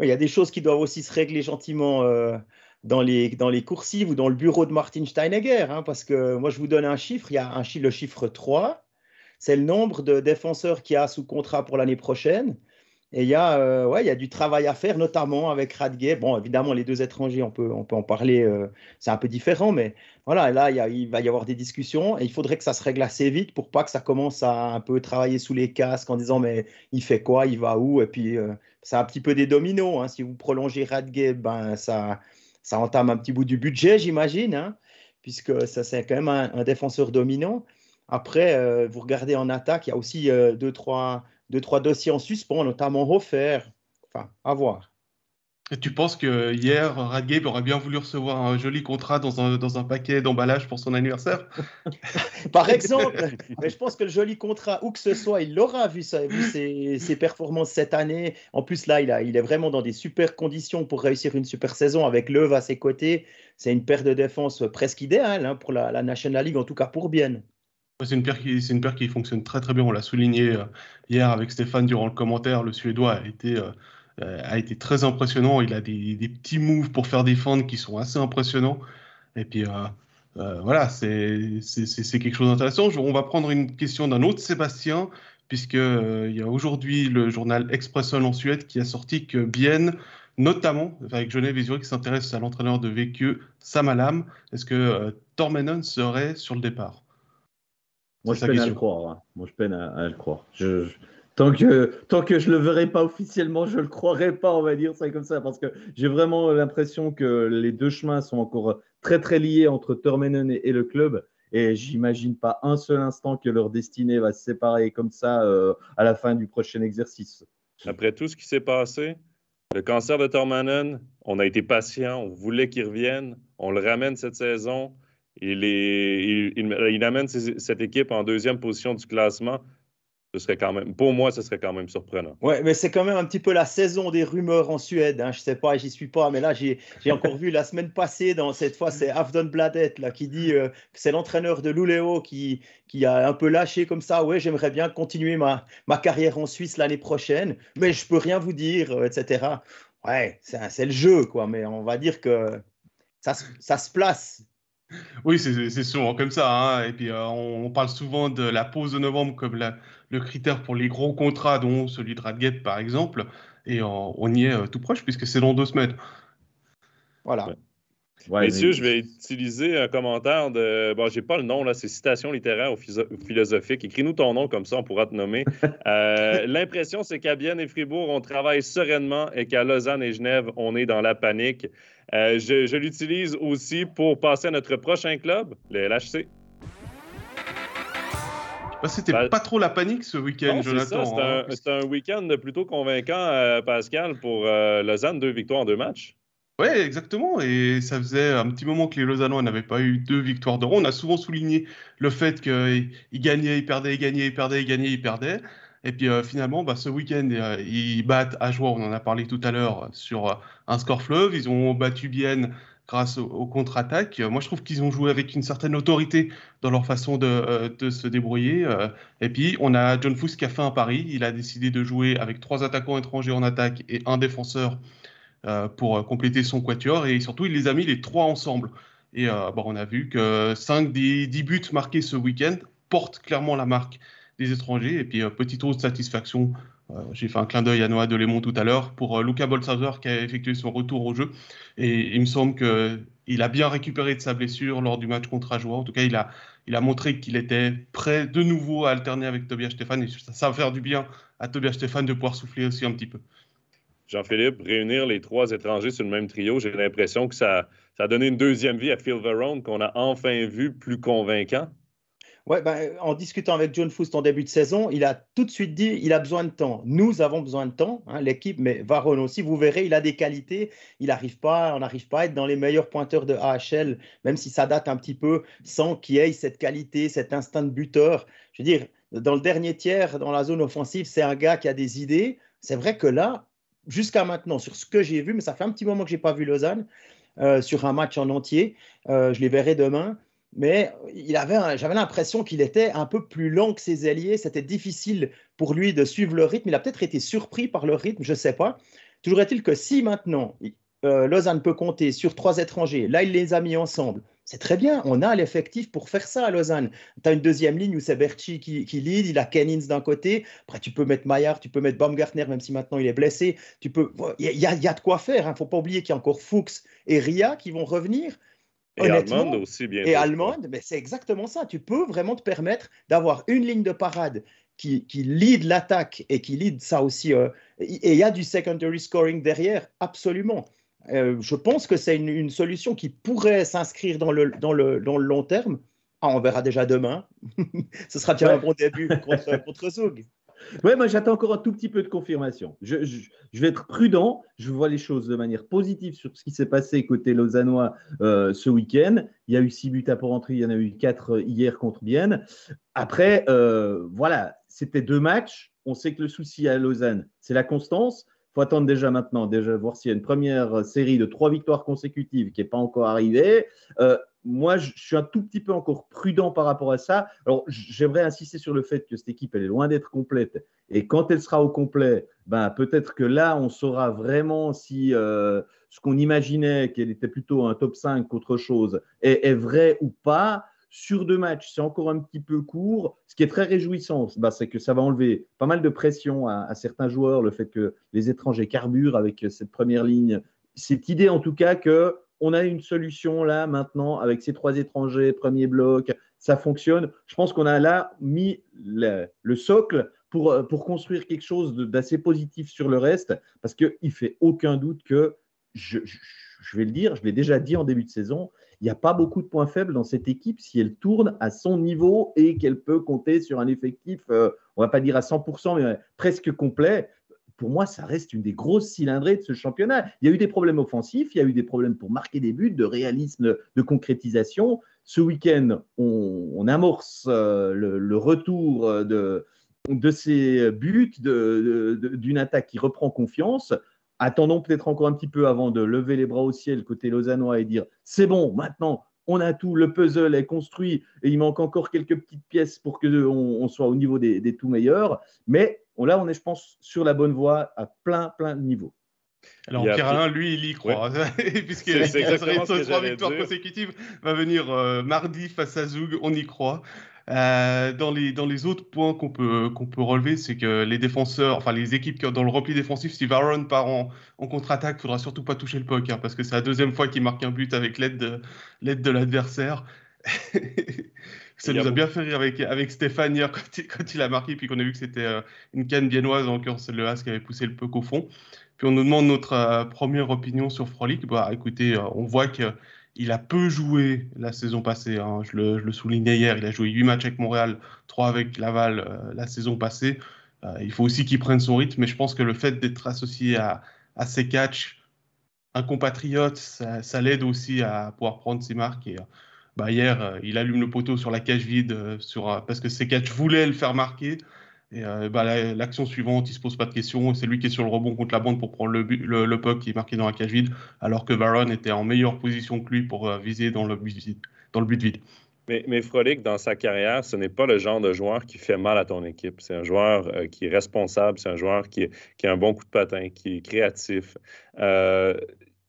Il y a des choses qui doivent aussi se régler gentiment euh, dans, les, dans les coursives ou dans le bureau de Martin Steinegger, hein, parce que moi je vous donne un chiffre, il y a le chiffre 3, c'est le nombre de défenseurs qu'il y a sous contrat pour l'année prochaine. Et il y, a, euh, ouais, y a du travail à faire, notamment avec Radgay. Bon, évidemment, les deux étrangers, on peut, on peut en parler, euh, c'est un peu différent, mais voilà, là, il, va y avoir des discussions et il faudrait que ça se règle assez vite pour pas que ça commence à un peu travailler sous les casques en disant, mais il fait quoi, il va où? Et puis, euh, c'est un petit peu des dominos. Hein. Si vous prolongez Radgay, ben, ça, ça entame un petit bout du budget, j'imagine, hein, puisque ça, c'est quand même un, un défenseur dominant. Après, vous regardez en attaque, il y a aussi deux, trois deux, trois dossiers en suspens, notamment Hofer. Enfin, à voir. Et tu penses que hier, Radgabe aurait bien voulu recevoir un joli contrat dans un, dans un paquet d'emballage pour son anniversaire? [laughs] Par exemple, mais je pense que le joli contrat, où que ce soit, il l'aura vu, vu ses, ses, performances cette année. En plus, là, il, a, il est vraiment dans des super conditions pour réussir une super saison avec Leuve à ses côtés. C'est une paire de défense presque idéale hein, pour la, la, National League, en tout cas pour Bienne. C'est une, paire qui, fonctionne très très bien. On l'a souligné euh, hier avec Stéphane durant le commentaire. Le Suédois a été, euh, euh, très impressionnant. Il a des, petits moves pour faire défendre qui sont assez impressionnants. Et puis voilà, c'est quelque chose d'intéressant. On va prendre une question d'un autre Sébastien, puisqu'il y a aujourd'hui le journal Expressen en Suède qui a sorti que Bienne notamment avec Genève et Zurich s'intéresse à l'entraîneur de VQ, Samalam. Est-ce que Tormenon serait sur le départ? Moi, je peine à le croire. Hein. Moi, je peine à, le croire. tant, que, tant que je ne le verrai pas officiellement, je ne le croirai pas, on va dire ça comme ça, parce que j'ai vraiment l'impression que les deux chemins sont encore très, très liés entre Tormenen et, le club. Et j'imagine pas un seul instant que leur destinée va se séparer comme ça euh, à la fin du prochain exercice. Après tout ce qui s'est passé, le cancer de Tormanen, on a été patient, on voulait qu'il revienne, on le ramène cette saison. Il, amène cette équipe en deuxième position du classement. Ce serait quand même, pour moi, ce serait quand même surprenant. Ouais, mais c'est quand même un petit peu la saison des rumeurs en Suède. Hein. Je sais pas, j'y suis pas, mais là, j'ai encore vu la semaine passée, dans cette fois, c'est Afdon Bladet là, qui dit euh, que c'est l'entraîneur de Luleå qui, a un peu lâché comme ça. Ouais, j'aimerais bien continuer ma, carrière en Suisse l'année prochaine, mais je peux rien vous dire, euh, etc. Ouais, c'est le jeu, quoi, mais on va dire que ça se place. Oui, c'est souvent comme ça. Hein. Et puis, euh, on, parle souvent de la pause de novembre comme le critère pour les gros contrats, dont celui de Radgate, par exemple. Et on, y est euh, tout proche, puisque c'est dans deux semaines. Voilà. Messieurs, je vais utiliser un commentaire de. Bon, j'ai pas le nom, là, c'est citation littéraire ou philosophique. Écris-nous ton nom, comme ça, on pourra te nommer. [laughs] Euh, l'impression, c'est qu'à Bienne et Fribourg, on travaille sereinement et qu'à Lausanne et Genève, on est dans la panique. Euh, je, l'utilise aussi pour passer à notre prochain club, le LHC. C'était ben, pas trop la panique ce week-end, Jonathan. C'était un, hein. un week-end plutôt convaincant, euh, Pascal, pour Lausanne, deux victoires en deux matchs. Oui, exactement. Et ça faisait un petit moment que les Lausannois n'avaient pas eu deux victoires de rond. On a souvent souligné le fait qu'ils gagnaient, ils perdaient, ils gagnaient, ils perdaient, ils gagnaient, ils perdaient. Et puis euh, finalement, bah, ce week-end, euh, ils battent à on en a parlé tout à l'heure, sur euh, un score fleuve. Ils ont battu bien grâce aux, contre-attaques. Moi, je trouve qu'ils ont joué avec une certaine autorité dans leur façon de, se débrouiller. et puis, on a John Fuss qui a fait un pari. Il a décidé de jouer avec trois attaquants étrangers en attaque et un défenseur pour euh, compléter son quatuor. Et surtout, il les a mis les trois ensemble. Et euh, bon, on a vu que 5 des 10 buts marqués ce week-end portent clairement la marque des étrangers. Et puis, petite hausse de satisfaction. J'ai fait un clin d'œil à Noah Delémont tout à l'heure pour Luca Bolsauer qui a effectué son retour au jeu. Et il me semble qu'il a bien récupéré de sa blessure lors du match contre Ajoie. En tout cas, il a, il a montré qu'il était prêt de nouveau à alterner avec Tobias Stéphane. Et ça, ça va faire du bien à Tobias Stéphane de pouvoir souffler aussi un petit peu. Jean-Philippe, réunir les trois étrangers sur le même trio, j'ai l'impression que ça, ça, a donné une deuxième vie à Phil Verone qu'on a enfin vu plus convaincant. Ouais, ben, en discutant avec John Foust en début de saison, il a tout de suite dit il a besoin de temps. Nous avons besoin de temps, hein, l'équipe, mais Varone aussi. Vous verrez, il a des qualités. Il n'arrive pas, on n'arrive pas à être dans les meilleurs pointeurs de AHL, même si ça date un petit peu, sans qu'il ait cette qualité, cet instinct de buteur. Je veux dire, dans le dernier tiers, dans la zone offensive, c'est un gars qui a des idées. C'est vrai que là, jusqu'à maintenant, sur ce que j'ai vu, mais ça fait un petit moment que je n'ai pas vu Lausanne euh, sur un match en entier. Euh, je les verrai demain. Mais j'avais l'impression qu'il était un peu plus lent que ses alliés. C'était difficile pour lui de suivre le rythme. Il a peut-être été surpris par le rythme, je ne sais pas. Toujours est-il que si maintenant euh, Lausanne peut compter sur trois étrangers, là il les a mis ensemble, c'est très bien, on a l'effectif pour faire ça à Lausanne. Tu as une deuxième ligne où c'est Berchi qui, lead, il a Kennins d'un côté, après tu peux mettre Maillard, tu peux mettre Baumgartner, même si maintenant il est blessé. Tu peux, il y, a, de quoi faire, il hein. ne faut pas oublier qu'il y a encore Fuchs et Ria qui vont revenir. Et Allemande aussi, bien Et Allemande, mais c'est exactement ça. Tu peux vraiment te permettre d'avoir une ligne de parade qui, qui lead l'attaque et qui lead ça aussi. Euh, et il y a du secondary scoring derrière, absolument. Euh, je pense que c'est une, solution qui pourrait s'inscrire dans le, dans, le, dans le long terme. Ah, on verra déjà demain. [laughs] Ce sera déjà un bon début contre, contre Zug. Oui, moi j'attends encore un tout petit peu de confirmation. Je, je, vais être prudent, je vois les choses de manière positive sur ce qui s'est passé côté lausannois euh, ce week-end. Il y a eu six buts à pour rentrer, il y en a eu quatre hier contre Bienne. Après, euh, voilà, c'était deux matchs. On sait que le souci à Lausanne, c'est la constance attendre déjà maintenant, déjà voir s'il y a une première série de trois victoires consécutives qui n'est pas encore arrivée. Euh, moi, je suis un tout petit peu encore prudent par rapport à ça. Alors, j'aimerais insister sur le fait que cette équipe, elle est loin d'être complète. Et quand elle sera au complet, ben, peut-être que là, on saura vraiment si euh, ce qu'on imaginait, qu'elle était plutôt un top 5 qu'autre chose, est, vrai ou pas. Sur deux matchs, c'est encore un petit peu court. Ce qui est très réjouissant, ben, c'est que ça va enlever pas mal de pression à, à, certains joueurs, le fait que les étrangers carburent avec cette première ligne. Cette idée, en tout cas, que on a une solution là maintenant avec ces trois étrangers, premier bloc, ça fonctionne. Je pense qu'on a là mis le, socle pour, pour, construire quelque chose d'assez positif sur le reste, parce qu'il ne fait aucun doute que, je, vais le dire, je l'ai déjà dit en début de saison, il n'y a pas beaucoup de points faibles dans cette équipe si elle tourne à son niveau et qu'elle peut compter sur un effectif, euh, on ne va pas dire à 100%, mais presque complet pour moi, ça reste une des grosses cylindrées de ce championnat. Il y a eu des problèmes offensifs, il y a eu des problèmes pour marquer des buts, de réalisme, de concrétisation. Ce week-end, on, amorce euh, le, retour de, de ces buts, d'une attaque qui reprend confiance. Attendons peut-être encore un petit peu avant de lever les bras au ciel côté lausannois et dire c'est bon, maintenant on a tout, le puzzle est construit et il manque encore quelques petites pièces pour qu'on on soit au niveau des, des tout meilleurs. Mais là, on est, je pense, sur la bonne voie à plein, plein de niveaux. Alors, Pierre lui, il y croit. [laughs] [laughs] Puisqu'il a trois victoires consécutives, va venir euh, mardi face à Zoug, on y croit. Euh, dans, les, dans les autres points qu'on peut, qu'on peut relever, c'est que les défenseurs, enfin les équipes dans le repli défensif, si Aaron part en, contre-attaque, il faudra surtout pas toucher le puck, hein, parce que c'est la deuxième fois qu'il marque un but avec l'aide de, l'aide de l'adversaire. [laughs] Ça nous a, bien fait rire avec, avec Stéphane hier quand il, a marqué, puis qu'on a vu que c'était euh, une canne biennoise, en l'occurrence c'est le As qui avait poussé le puck au fond. Puis on nous demande notre euh, première opinion sur Frolic. Bah écoutez, on voit qu'il a peu joué la saison passée. Hein. Je, le, soulignais hier, il a joué 8 matchs avec Montréal, 3 avec Laval la saison passée. il faut aussi qu'il prenne son rythme, mais je pense que le fait d'être associé à, à ses catchs, un compatriote, ça, l'aide aussi à pouvoir prendre ses marques. Et, bah, hier, euh, il allume le poteau sur la cage vide euh, euh, parce que catchs voulaient le faire marquer. Et bah, l'action suivante, il se pose pas de questions. C'est lui qui est sur le rebond contre la bande pour prendre le, le, puck qui est marqué dans la cage vide, alors que Baron était en meilleure position que lui pour viser dans le but vide. But. Mais, mais Frolic, dans sa carrière, ce n'est pas le genre de joueur qui fait mal à ton équipe. C'est un joueur qui est responsable, c'est un joueur qui, qui, a un bon coup de patin, qui est créatif.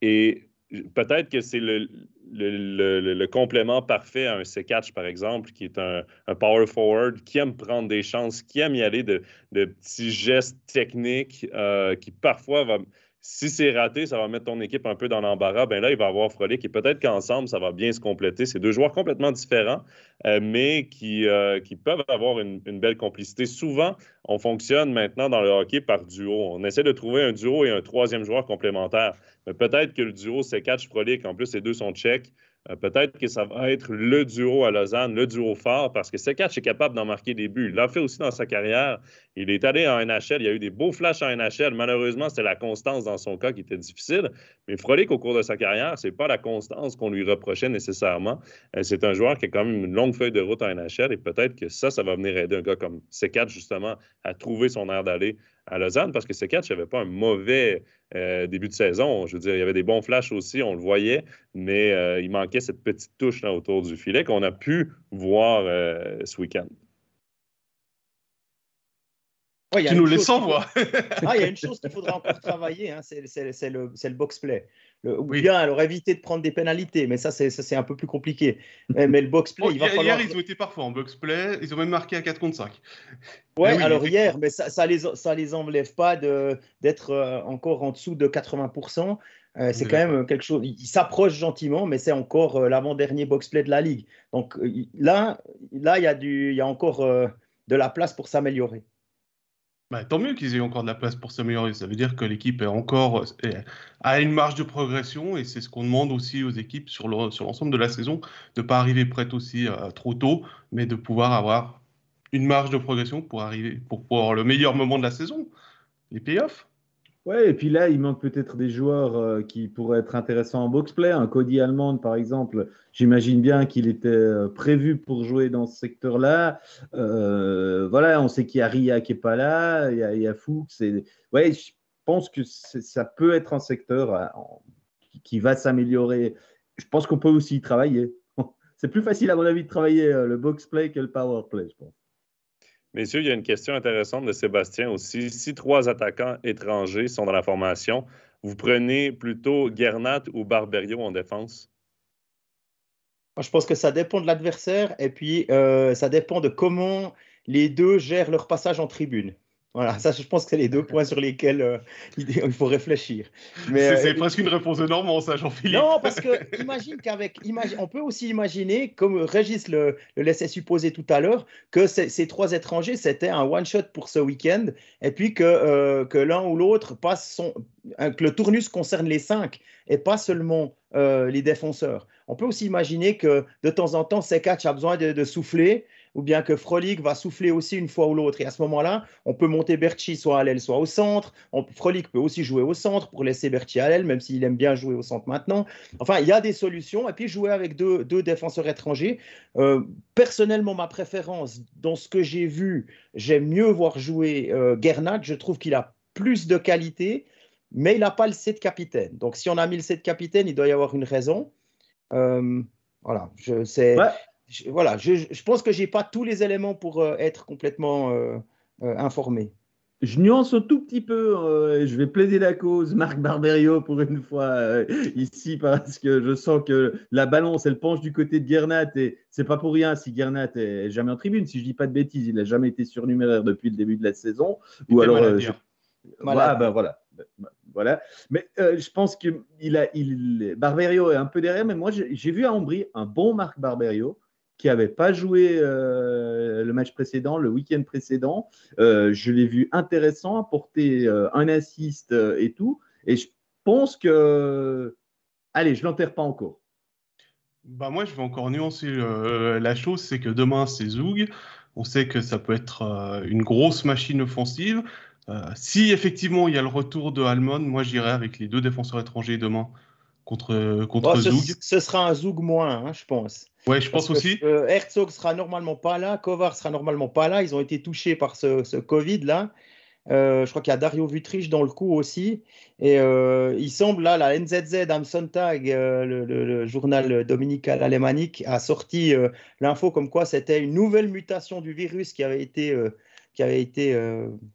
et peut-être que c'est le, complément parfait à un C-catch, par exemple, qui est un, power forward, qui aime prendre des chances, qui aime y aller de, petits gestes techniques, euh, qui parfois va. Si c'est raté, ça va mettre ton équipe un peu dans l'embarras. Ben là, il va avoir Frolic et peut-être qu'ensemble, ça va bien se compléter. C'est deux joueurs complètement différents, euh, mais qui, euh, qui peuvent avoir une, une, belle complicité. Souvent, on fonctionne maintenant dans le hockey par duo. On essaie de trouver un duo et un troisième joueur complémentaire peut-être que le duo c'est catch Frolic, en plus, les deux sont tchèques. Euh, peut-être que ça va être le duo à Lausanne, le duo fort, parce que Sekatch est capable d'en marquer des buts. Il l'a fait aussi dans sa carrière. Il est allé en NHL. Il y a eu des beaux flashs en NHL. Malheureusement, c'était la constance dans son cas qui était difficile. Mais Frolic, au cours de sa carrière, c'est pas la constance qu'on lui reprochait nécessairement. Euh, c'est un joueur qui a quand même une longue feuille de route en NHL et peut-être que ça, ça va venir aider un gars comme Sekatch, justement, à trouver son air d'aller à Lausanne parce que Sekatch n'avait pas un mauvais euh, début de saison. Je veux dire, il y avait des bons flashs aussi, on le voyait, mais euh, il manquait cette petite touche là autour du filet qu'on a pu voir euh, ce week-end. Tu nous laisses sans voix. ah, il y a une chose qu'il faudra encore travailler, hein, c'est le, le box-play. Ou bien, alors éviter de prendre des pénalités, mais ça, c'est un peu plus compliqué. Mais, le box-play, il va hier, falloir. Hier, ils ont été parfois en box-play, ils ont même marqué à 4 contre 5. Ouais, oui, alors hier, mais ça, ça les, ça les enlève pas d'être euh, encore en dessous de 80%. Euh, c'est quand même quelque chose. Il s'approche gentiment, mais c'est encore euh, l'avant-dernier box-play de la ligue. Donc là, là, il y a du, il y a encore de la place pour s'améliorer. Bah, tant mieux qu'ils aient encore de la place pour s'améliorer. Ça veut dire que l'équipe est encore à une marge de progression et c'est ce qu'on demande aussi aux équipes sur l'ensemble de la saison, de ne pas arriver prête aussi euh, trop tôt, mais de pouvoir avoir une marge de progression pour arriver pour, pour le meilleur moment de la saison, les playoffs. Ouais, et puis là, il manque peut-être des joueurs euh, qui pourraient être intéressants en box-play. Un Cody Allemande, par exemple, j'imagine bien qu'il était euh, prévu pour jouer dans ce secteur-là. Euh, voilà, on sait qu'il y a Ria qui n'est pas là, il y a, il y Fuchs. Ouais, je pense que ça peut être un secteur qui va s'améliorer. Je pense qu'on peut aussi y travailler. [laughs] c'est plus facile, à mon avis, de travailler le box play que le power play, je pense. Messieurs, il y a une question intéressante de Sébastien aussi. Si trois attaquants étrangers sont dans la formation, vous prenez plutôt Gernat ou Barberio en défense? je pense que ça dépend de l'adversaire et puis euh, ça dépend de comment les deux gèrent leur passage en tribune. Voilà, ça, je pense que c'est les deux points sur lesquels euh, il faut réfléchir. C'est euh, presque une réponse de Normand, ça, Jean-Philippe. Non, [laughs] parce que imagine qu'avec, on peut aussi imaginer, comme Régis le, laissait supposer tout à l'heure, que ces trois étrangers, c'était un one-shot pour ce week-end, et puis que, euh, que l'un ou l'autre passe son, que le tournus concerne les cinq et pas seulement les défenseurs. On peut aussi imaginer que de temps en temps, catch a besoin de, de souffler ou bien que Frolic va souffler aussi une fois ou l'autre. Et à ce moment-là, on peut monter Berchi soit à l'aile, soit au centre. On, Frolic peut aussi jouer au centre pour laisser Berchi à l'aile, même s'il aime bien jouer au centre maintenant. Enfin, il y a des solutions. Et puis jouer avec deux, défenseurs étrangers. Euh, personnellement, ma préférence, dans ce que j'ai vu, j'aime mieux voir jouer euh. Je trouve qu'il a plus de qualité, mais il n'a pas le C capitaine. Donc si on a mis le C capitaine, il doit y avoir une raison. Euh, voilà, je sais je, voilà, je, pense que je n'ai pas tous les éléments pour euh, être complètement euh, euh, informé. Je nuance un tout petit peu, je vais plaider la cause, Marc Barberio, pour une fois ici, parce que je sens que la balance, elle penche du côté de Gernat, et c'est pas pour rien si Gernat est jamais en tribune. Si je dis pas de bêtises, il n'a jamais été surnuméraire depuis le début de la saison. Ou alors. Voilà, ben voilà. Voilà. Mais je pense que il a, il, Barberio est un peu derrière, mais moi j'ai vu à Ambry un bon Marc Barberio qui n'avait pas joué euh, le match précédent, le week-end précédent. Euh, je l'ai vu intéressant, apporter euh, un assist et tout. Et je pense que. Allez, je ne l'enterre pas encore. Bah moi, je vais encore nuancer la chose c'est que demain, c'est Zoug. On sait que ça peut être une grosse machine offensive. si effectivement il y a le retour de Almond, moi j'irai avec les deux défenseurs étrangers demain contre, contre Zoug. Ce, sera un Zoug moins, hein, je pense. Ouais, je pense aussi. Euh, Herzog sera normalement pas là, Kovar sera normalement pas là. Ils ont été touchés par ce, Covid là. Euh, je crois qu'il y a Dario Vutriche dans le coup aussi. Et euh, il semble là, la NZZ am Sonntag, le, journal dominical alémanique, a sorti l'info comme quoi c'était une nouvelle mutation du virus qui avait été qui avait été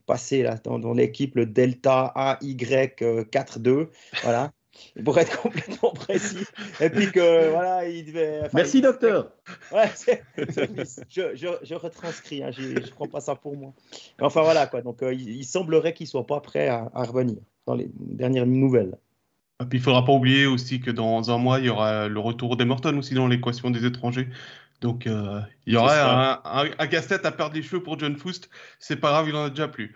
passée là, dans, dans l'équipe, le Delta AY42. Voilà pour être [laughs] complètement précis. Et puis que voilà, il devait. Merci, docteur. Ouais, je, je, je, retranscris, hein, je ne prends pas ça pour moi. enfin voilà, quoi. Donc euh, il, semblerait qu'il ne soit pas prêt à, revenir dans les dernières nouvelles. Et puis il ne faudra pas oublier aussi que dans un mois, il y aura le retour d'Emerton aussi dans l'équation des étrangers. Donc euh, il y aura un, un, casse-tête à perdre les cheveux pour John Foust. C'est pas grave, il en a déjà plus.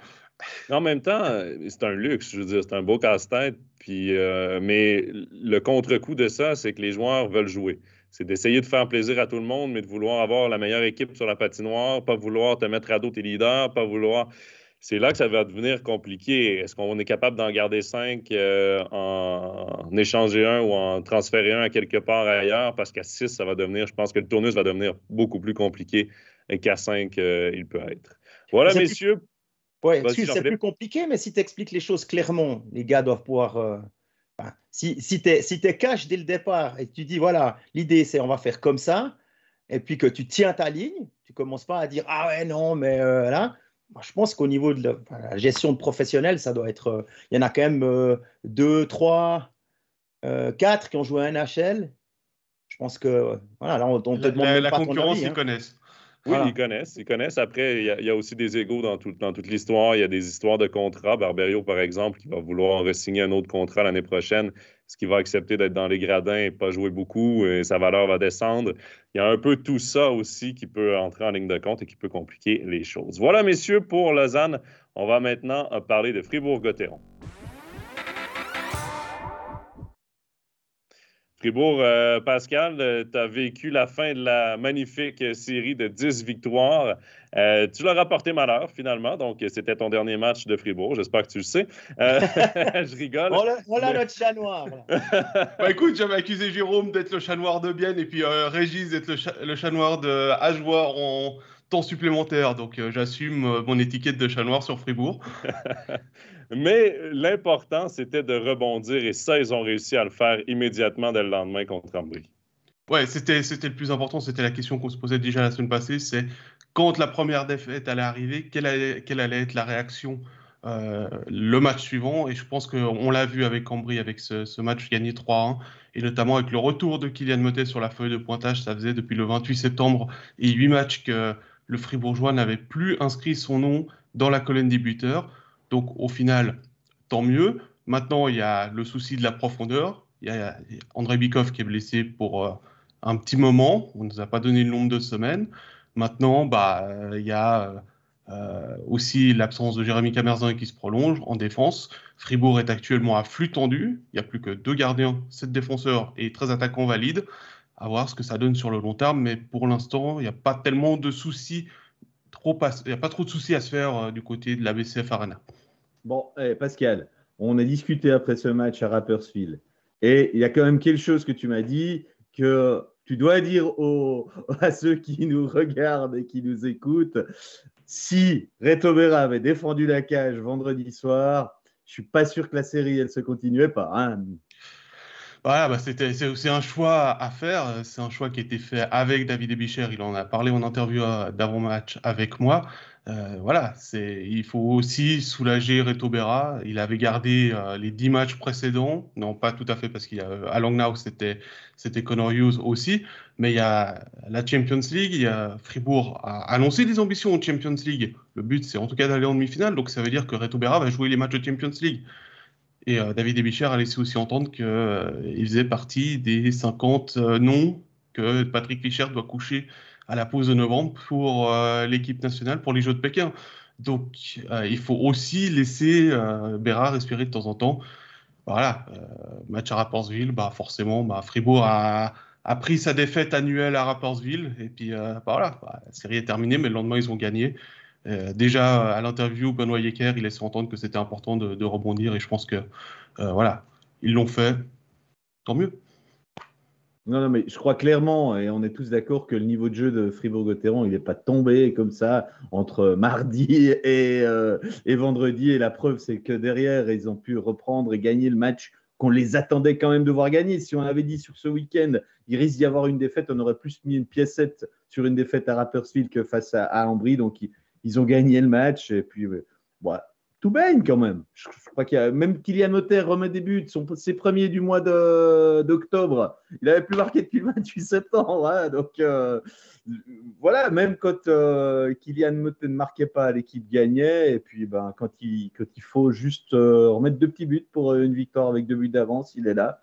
En même temps, c'est un luxe, je veux dire, c'est un beau casse-tête. Puis, euh, mais le contre-coup de ça, c'est que les joueurs veulent jouer. C'est d'essayer de faire plaisir à tout le monde, mais de vouloir avoir la meilleure équipe sur la patinoire, pas vouloir te mettre à dos tes leaders, pas vouloir. C'est là que ça va devenir compliqué. Est-ce qu'on est capable d'en garder cinq, euh, en, échanger un ou en transférer un à quelque part ailleurs? Parce qu'à six, ça va devenir, je pense que le tournus va devenir beaucoup plus compliqué qu'à cinq, euh, il peut être. Voilà, messieurs. Ouais, c'est plus compliqué, mais si tu expliques les choses clairement, les gars doivent pouvoir. Euh, si si tu es, si es cash dès le départ et tu dis, voilà, l'idée c'est on va faire comme ça, et puis que tu tiens ta ligne, tu commences pas à dire, ah ouais, non, mais euh, là. je pense qu'au niveau de la, gestion de professionnels, ça doit être. Euh, il y en a quand même deux, trois, quatre qui ont joué à NHL. Je pense que. Voilà, là, on, te demande. La, la concurrence, ils hein. connaissent. Oui, ils connaissent. Ils connaissent. Après, il y, a, aussi des égaux dans, dans toute l'histoire. Il y a des histoires de contrats. Barberio, par exemple, qui va vouloir signer un autre contrat l'année prochaine, ce qui va accepter d'être dans les gradins et pas jouer beaucoup, et sa valeur va descendre. Il y a un peu tout ça aussi qui peut entrer en ligne de compte et qui peut compliquer les choses. Voilà, messieurs, pour Lausanne. On va maintenant parler de Fribourg-Gotteron. Fribourg, euh, Pascal, euh, tu as vécu la fin de la magnifique série de 10 victoires. Euh, tu l'as rapporté malheur, finalement. Donc, c'était ton dernier match de Fribourg. J'espère que tu le sais. [laughs] je rigole. Voilà, notre chat noir. [laughs] bah, écoute, j'avais accusé Jérôme d'être le chat noir de Bienne et puis Régis d'être le, chat noir de Ajoie en temps supplémentaire. Donc, j'assume mon étiquette de chat noir sur Fribourg. [laughs] Mais l'important, c'était de rebondir et ça, ils ont réussi à le faire immédiatement dès le lendemain contre Ambry. Ouais, c'était le plus important. C'était la question qu'on se posait déjà la semaine passée. C'est quand la première défaite allait arriver, quelle allait, être la réaction euh, le match suivant. Et je pense qu'on l'a vu avec Cambry, avec ce, match gagné 3-1, et notamment avec le retour de Kylian Motet sur la feuille de pointage. Ça faisait depuis le 28 septembre et 8 matchs que le Fribourgeois n'avait plus inscrit son nom dans la colonne des buteurs. Donc au final, tant mieux. Maintenant, il y a le souci de la profondeur. Il y a André Bikov qui est blessé pour euh, un petit moment. On ne nous a pas donné le nombre de semaines. Maintenant, bah, il y a euh, aussi l'absence de Jérémy Camerzin qui se prolonge en défense. Fribourg est actuellement à flux tendu. Il n'y a plus que deux gardiens, sept défenseurs et 13 attaquants valides. À voir ce que ça donne sur le long terme. Mais pour l'instant, il n'y a pas tellement de soucis. Trop il n'y a pas trop de soucis à se faire euh, du côté de la BCF Arena. Bon, eh, Pascal, on a discuté après ce match à Rapperswil. Et il y a quand même quelque chose que tu m'as dit que tu dois dire [laughs] à ceux qui nous regardent et qui nous écoutent si Reto Berra avait défendu la cage vendredi soir, je suis pas sûr que la série elle se continuait pas. Hein. Voilà, bah c'était, c'est, un choix à faire. C'est un choix qui a été fait avec David Ebicher. Il en a parlé en interview euh, d'avant-match avec moi. Euh, voilà, c'est, il faut aussi soulager Reto Berra. Il avait gardé euh, les 10 matchs précédents. Non, pas tout à fait, parce qu'à Langnau, c'était, c'était Connor Hughes aussi. Mais il y a la Champions League. Il y a Fribourg a annoncé des ambitions en Champions League. Le but, c'est en tout cas d'aller en demi-finale. Donc ça veut dire que Reto Berra va jouer les matchs de Champions League. Et euh, David Ebicher a laissé aussi entendre qu'il faisait partie des 50 noms que Patrick Fischer doit coucher à la pause de novembre pour euh, l'équipe nationale pour les Jeux de Pékin. Donc, euh, il faut aussi laisser euh, respirer de temps en temps. Voilà, match à Rappersville, bah forcément, bah, Fribourg a, pris sa défaite annuelle à Rappersville. Et puis, bah, voilà, bah, la série est terminée, mais le lendemain, ils ont gagné. déjà, à l'interview, Benoît Yecker, il laissait entendre que c'était important de, de, rebondir. Et je pense que, voilà, ils l'ont fait. Tant mieux. Non, non, mais je crois clairement, et on est tous d'accord, que le niveau de jeu de Fribourg-Gotteron, il n'est pas tombé comme ça entre mardi et, euh, et vendredi. Et la preuve, c'est que derrière, ils ont pu reprendre et gagner le match qu'on les attendait quand même de voir gagner. Si on avait dit sur ce week-end, il risque d'y avoir une défaite, on aurait plus mis une piécette sur une défaite à Rapperswil que face à, à. Donc, ils, ont gagné le match. Et puis, tout baigne quand même. Je, crois qu'il y a même Kylian Motter remet des buts, son, ses premiers du mois d'octobre. Il avait plus marqué depuis le 28 septembre. Hein, donc euh, voilà, même quand euh, Kylian Motter ne marquait pas, l'équipe gagnait. Et puis ben, quand, il, faut juste euh, remettre deux petits buts pour une victoire avec deux buts d'avance, il est là.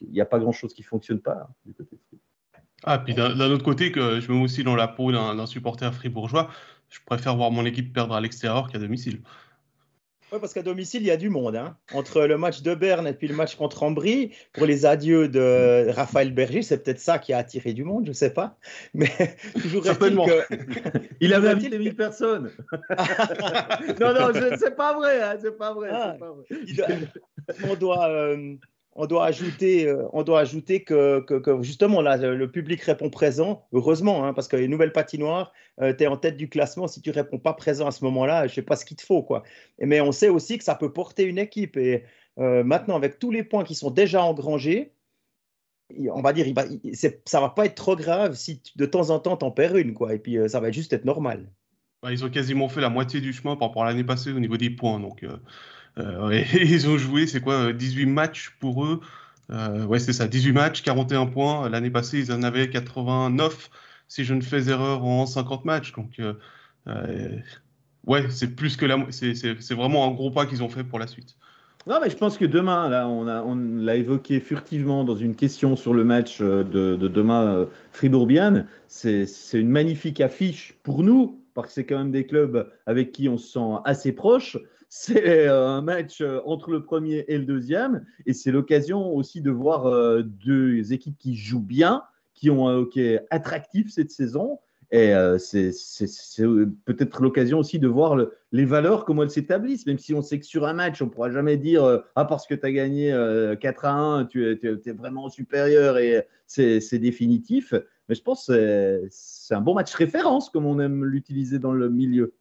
Il n'y a pas grand-chose qui ne fonctionne pas hein, du côté Ah, puis d'un autre côté, que je me mets aussi dans la peau d'un supporter fribourgeois, je préfère voir mon équipe perdre à l'extérieur qu'à domicile. Oui, parce qu'à domicile, il y a du monde. Hein. Entre le match de Berne et puis le match contre Ambry, pour les adieux de Raphaël Berger, c'est peut-être ça qui a attiré du monde, je ne sais pas. Mais [laughs] toujours Certainement. Que... [laughs] il avait invité 1000 personnes. [laughs] non, non, c'est pas vrai. Hein, c'est pas vrai. Ah, pas vrai. On doit. Euh, on doit ajouter, euh, on doit ajouter que, justement, là, le public répond présent, heureusement, hein, parce que les nouvelles patinoires, euh, tu es en tête du classement. Si tu réponds pas présent à ce moment-là, je sais pas ce qu'il te faut. Quoi. mais on sait aussi que ça peut porter une équipe. Et euh, maintenant, avec tous les points qui sont déjà engrangés, on va dire, ça va pas être trop grave si de temps en temps, tu en perds une. Quoi, et puis, ça va juste être normal. Bah, ils ont quasiment fait la moitié du chemin par rapport à l'année passée au niveau des points. Donc, euh, [laughs] ils ont joué, c'est quoi, 18 matchs pour eux? Euh, ouais, c'est ça, 18 matchs, 41 points. L'année passée, ils en avaient 89, si je ne fais erreur, en 50 matchs. Donc, euh, ouais, c'est plus que la, c'est vraiment un gros pas qu'ils ont fait pour la suite. Non, mais je pense que demain, là, on l'a on évoqué furtivement dans une question sur le match de, de demain Fribourg-Bienne. C'est une magnifique affiche pour nous, parce que c'est quand même des clubs avec qui on se sent assez proche c'est euh, un match euh, entre le premier et le deuxième, et c'est l'occasion aussi de voir euh, deux équipes qui jouent bien, qui ont un hockey attractif cette saison. Et c'est peut-être l'occasion aussi de voir les valeurs, comment elles s'établissent, même si on sait que sur un match, on ne pourra jamais dire Ah, parce que tu as gagné 4 à 1, tu es, vraiment supérieur et c'est définitif. Mais je pense que c'est un bon match référence, comme on aime l'utiliser dans le milieu.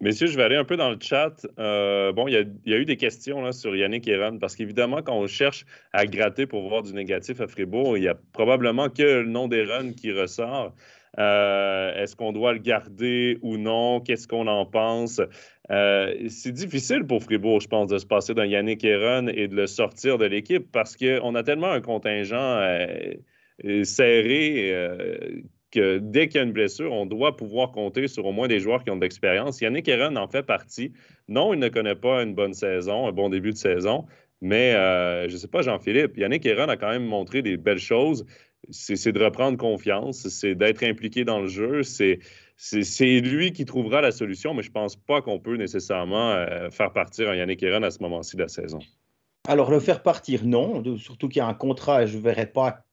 Messieurs, je vais aller un peu dans le chat. Euh, bon, il y, a, eu des questions sur Yannick Eran, parce qu'évidemment, quand on cherche à gratter pour voir du négatif à Fribourg, il y a probablement que le nom d'Eran qui ressort. Euh, est-ce qu'on doit le garder ou non? Qu'est-ce qu'on en pense? Euh, c'est difficile pour Fribourg, je pense, de se passer d'un Yannick Eran et de le sortir de l'équipe parce qu'on a tellement un contingent serré dès qu'il y a une blessure, on doit pouvoir compter sur au moins des joueurs qui ont de l'expérience. Yannick Heron en fait partie. Non, il ne connaît pas une bonne saison, un bon début de saison, mais euh, je ne sais pas, Jean-Philippe, Yannick Heron a quand même montré des belles choses. C'est de reprendre confiance, c'est d'être impliqué dans le jeu, c'est lui qui trouvera la solution, mais je ne pense pas qu'on peut nécessairement euh, faire partir un Yannick Heron à ce moment-ci de la saison. Alors, le faire partir, non. Surtout qu'il y a un contrat, je ne verrai pas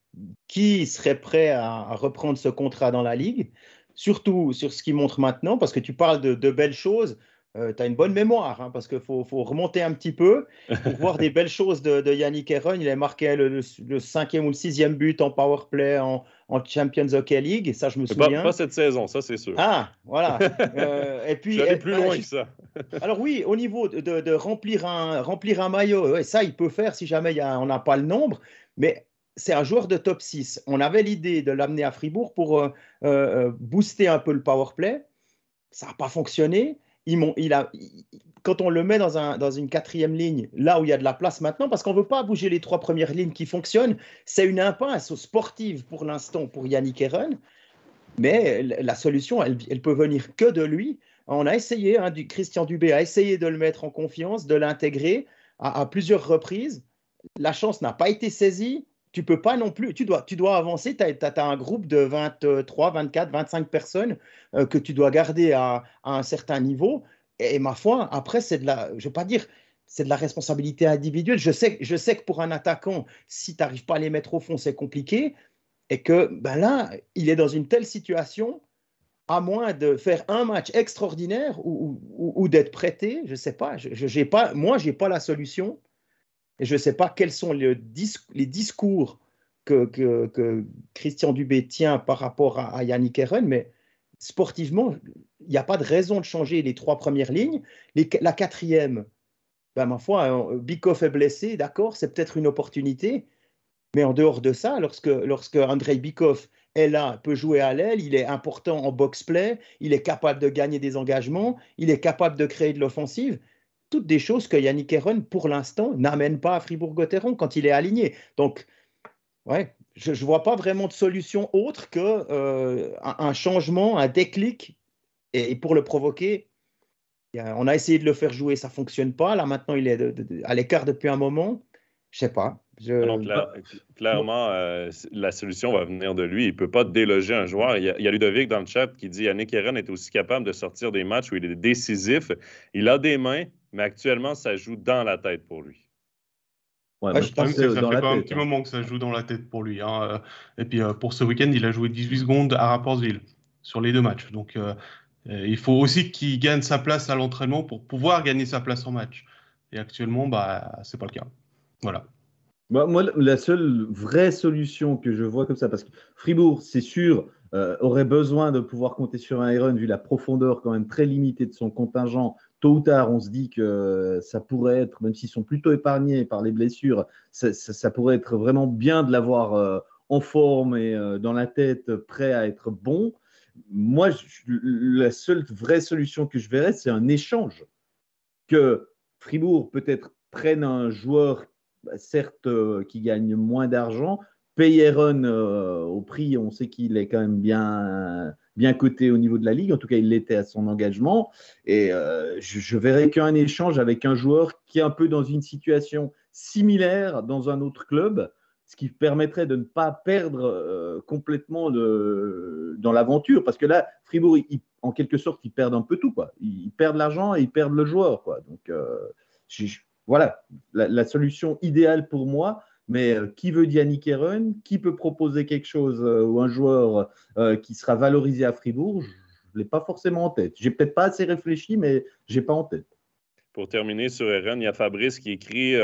qui serait prêt à, reprendre ce contrat dans la Ligue, surtout sur ce qu'il montre maintenant, parce que tu parles de, belles choses. Euh, tu as une bonne mémoire, hein, parce qu'il faut, remonter un petit peu pour voir des belles choses de, Yannick Heron. Il a marqué le, cinquième ou le sixième but en power play en, Champions Hockey League, ça je me souviens. Pas, cette saison, ça c'est sûr. Ah, voilà. [laughs] Euh, et puis, plus loin que ça. [laughs] alors oui, au niveau de, remplir, un, remplir un maillot, ça il peut faire si jamais y a, on n'a pas le nombre, mais c'est un joueur de top 6. On avait l'idée de l'amener à Fribourg pour euh, euh, euh, booster un peu le power play. Ça n'a pas fonctionné. Il, a, quand on le met dans, un, dans, une quatrième ligne, là où il y a de la place maintenant, parce qu'on ne veut pas bouger les trois premières lignes qui fonctionnent, c'est une impasse sportive pour l'instant pour Yannick Heron. Mais la solution, elle, peut venir que de lui. On a essayé, hein, du, Christian Dubé a essayé de le mettre en confiance, de l'intégrer à plusieurs reprises. La chance n'a pas été saisie tu peux pas non plus, tu dois, tu dois avancer, tu as, un groupe de 23, 24, 25 personnes euh, que tu dois garder à, un certain niveau. Et, ma foi, après, c'est de la, je vais pas dire, c'est de la responsabilité individuelle. Je sais, je sais que pour un attaquant, si tu n'arrives pas à les mettre au fond, c'est compliqué. Et que ben là, il est dans une telle situation, à moins de faire un match extraordinaire ou, d'être prêté, je ne sais pas, je, je pas, moi, je n'ai pas la solution. Je ne sais pas quels sont les, discours que, Christian Dubé tient par rapport à, Yannick Heron, mais sportivement, il n'y a pas de raison de changer les trois premières lignes. la quatrième, ben, ma foi, Bikoff est blessé, d'accord, c'est peut-être une opportunité, mais en dehors de ça, lorsque, lorsque Andrei Bikov est là, peut jouer à l'aile, il est important en box-play, il est capable de gagner des engagements, il est capable de créer de l'offensive toutes des choses que Yannick Heron, pour l'instant, n'amène pas à Fribourg-Gotteron quand il est aligné. Donc, ouais, je ne vois pas vraiment de solution autre que euh, un, changement, un déclic. Et, pour le provoquer, on a essayé de le faire jouer, ça ne fonctionne pas. Là, maintenant, il est à l'écart depuis un moment. Je ne sais pas. Ah clairement, euh, la solution va venir de lui. Il ne peut pas déloger un joueur. Il y, a, Ludovic dans le chat qui dit Yannick Heron est aussi capable de sortir des matchs où il est décisif. Il a des mains, mais actuellement, ça joue dans la tête pour lui. Ouais, je pense que ça fait pas un petit hein. moment que ça joue dans la tête pour lui. Hein. Euh, et puis euh, pour ce week-end, il a joué 18 secondes à Rapportville sur les deux matchs. Donc euh, il faut aussi qu'il gagne sa place à l'entraînement pour pouvoir gagner sa place en match. Et actuellement, bah, c'est pas le cas. Voilà. Bah, moi, la seule vraie solution que je vois comme ça, parce que Fribourg, c'est sûr, aurait besoin de pouvoir compter sur un Iron vu la profondeur quand même très limitée de son contingent tôt ou tard, on se dit que ça pourrait être, même s'ils sont plutôt épargnés par les blessures, ça, pourrait être vraiment bien de l'avoir euh, en forme et euh, dans la tête, prêt à être bon. Moi, la seule vraie solution que je verrais, c'est un échange. Que Fribourg peut-être prenne un joueur, bah, certes, euh, qui gagne moins d'argent, paye Aaron au prix, on sait qu'il est quand même bien bien coté au niveau de la ligue. En tout cas, il l'était à son engagement. Et euh, je, verrais qu'un échange avec un joueur qui est un peu dans une situation similaire dans un autre club, ce qui permettrait de ne pas perdre euh, complètement dans l'aventure. Parce que là, Fribourg, en quelque sorte, ils perdent un peu tout. Quoi. Ils, perdent l'argent et ils perdent le joueur. Quoi. Donc, euh, voilà, la, solution idéale pour moi, mais euh, qui veut Yannick Heron Qui peut proposer quelque chose euh, ou un joueur euh, qui sera valorisé à Fribourg? Je ne l'ai pas forcément en tête. J'ai peut-être pas assez réfléchi, mais je n'ai pas en tête. Pour terminer sur Eren, il y a Fabrice qui écrit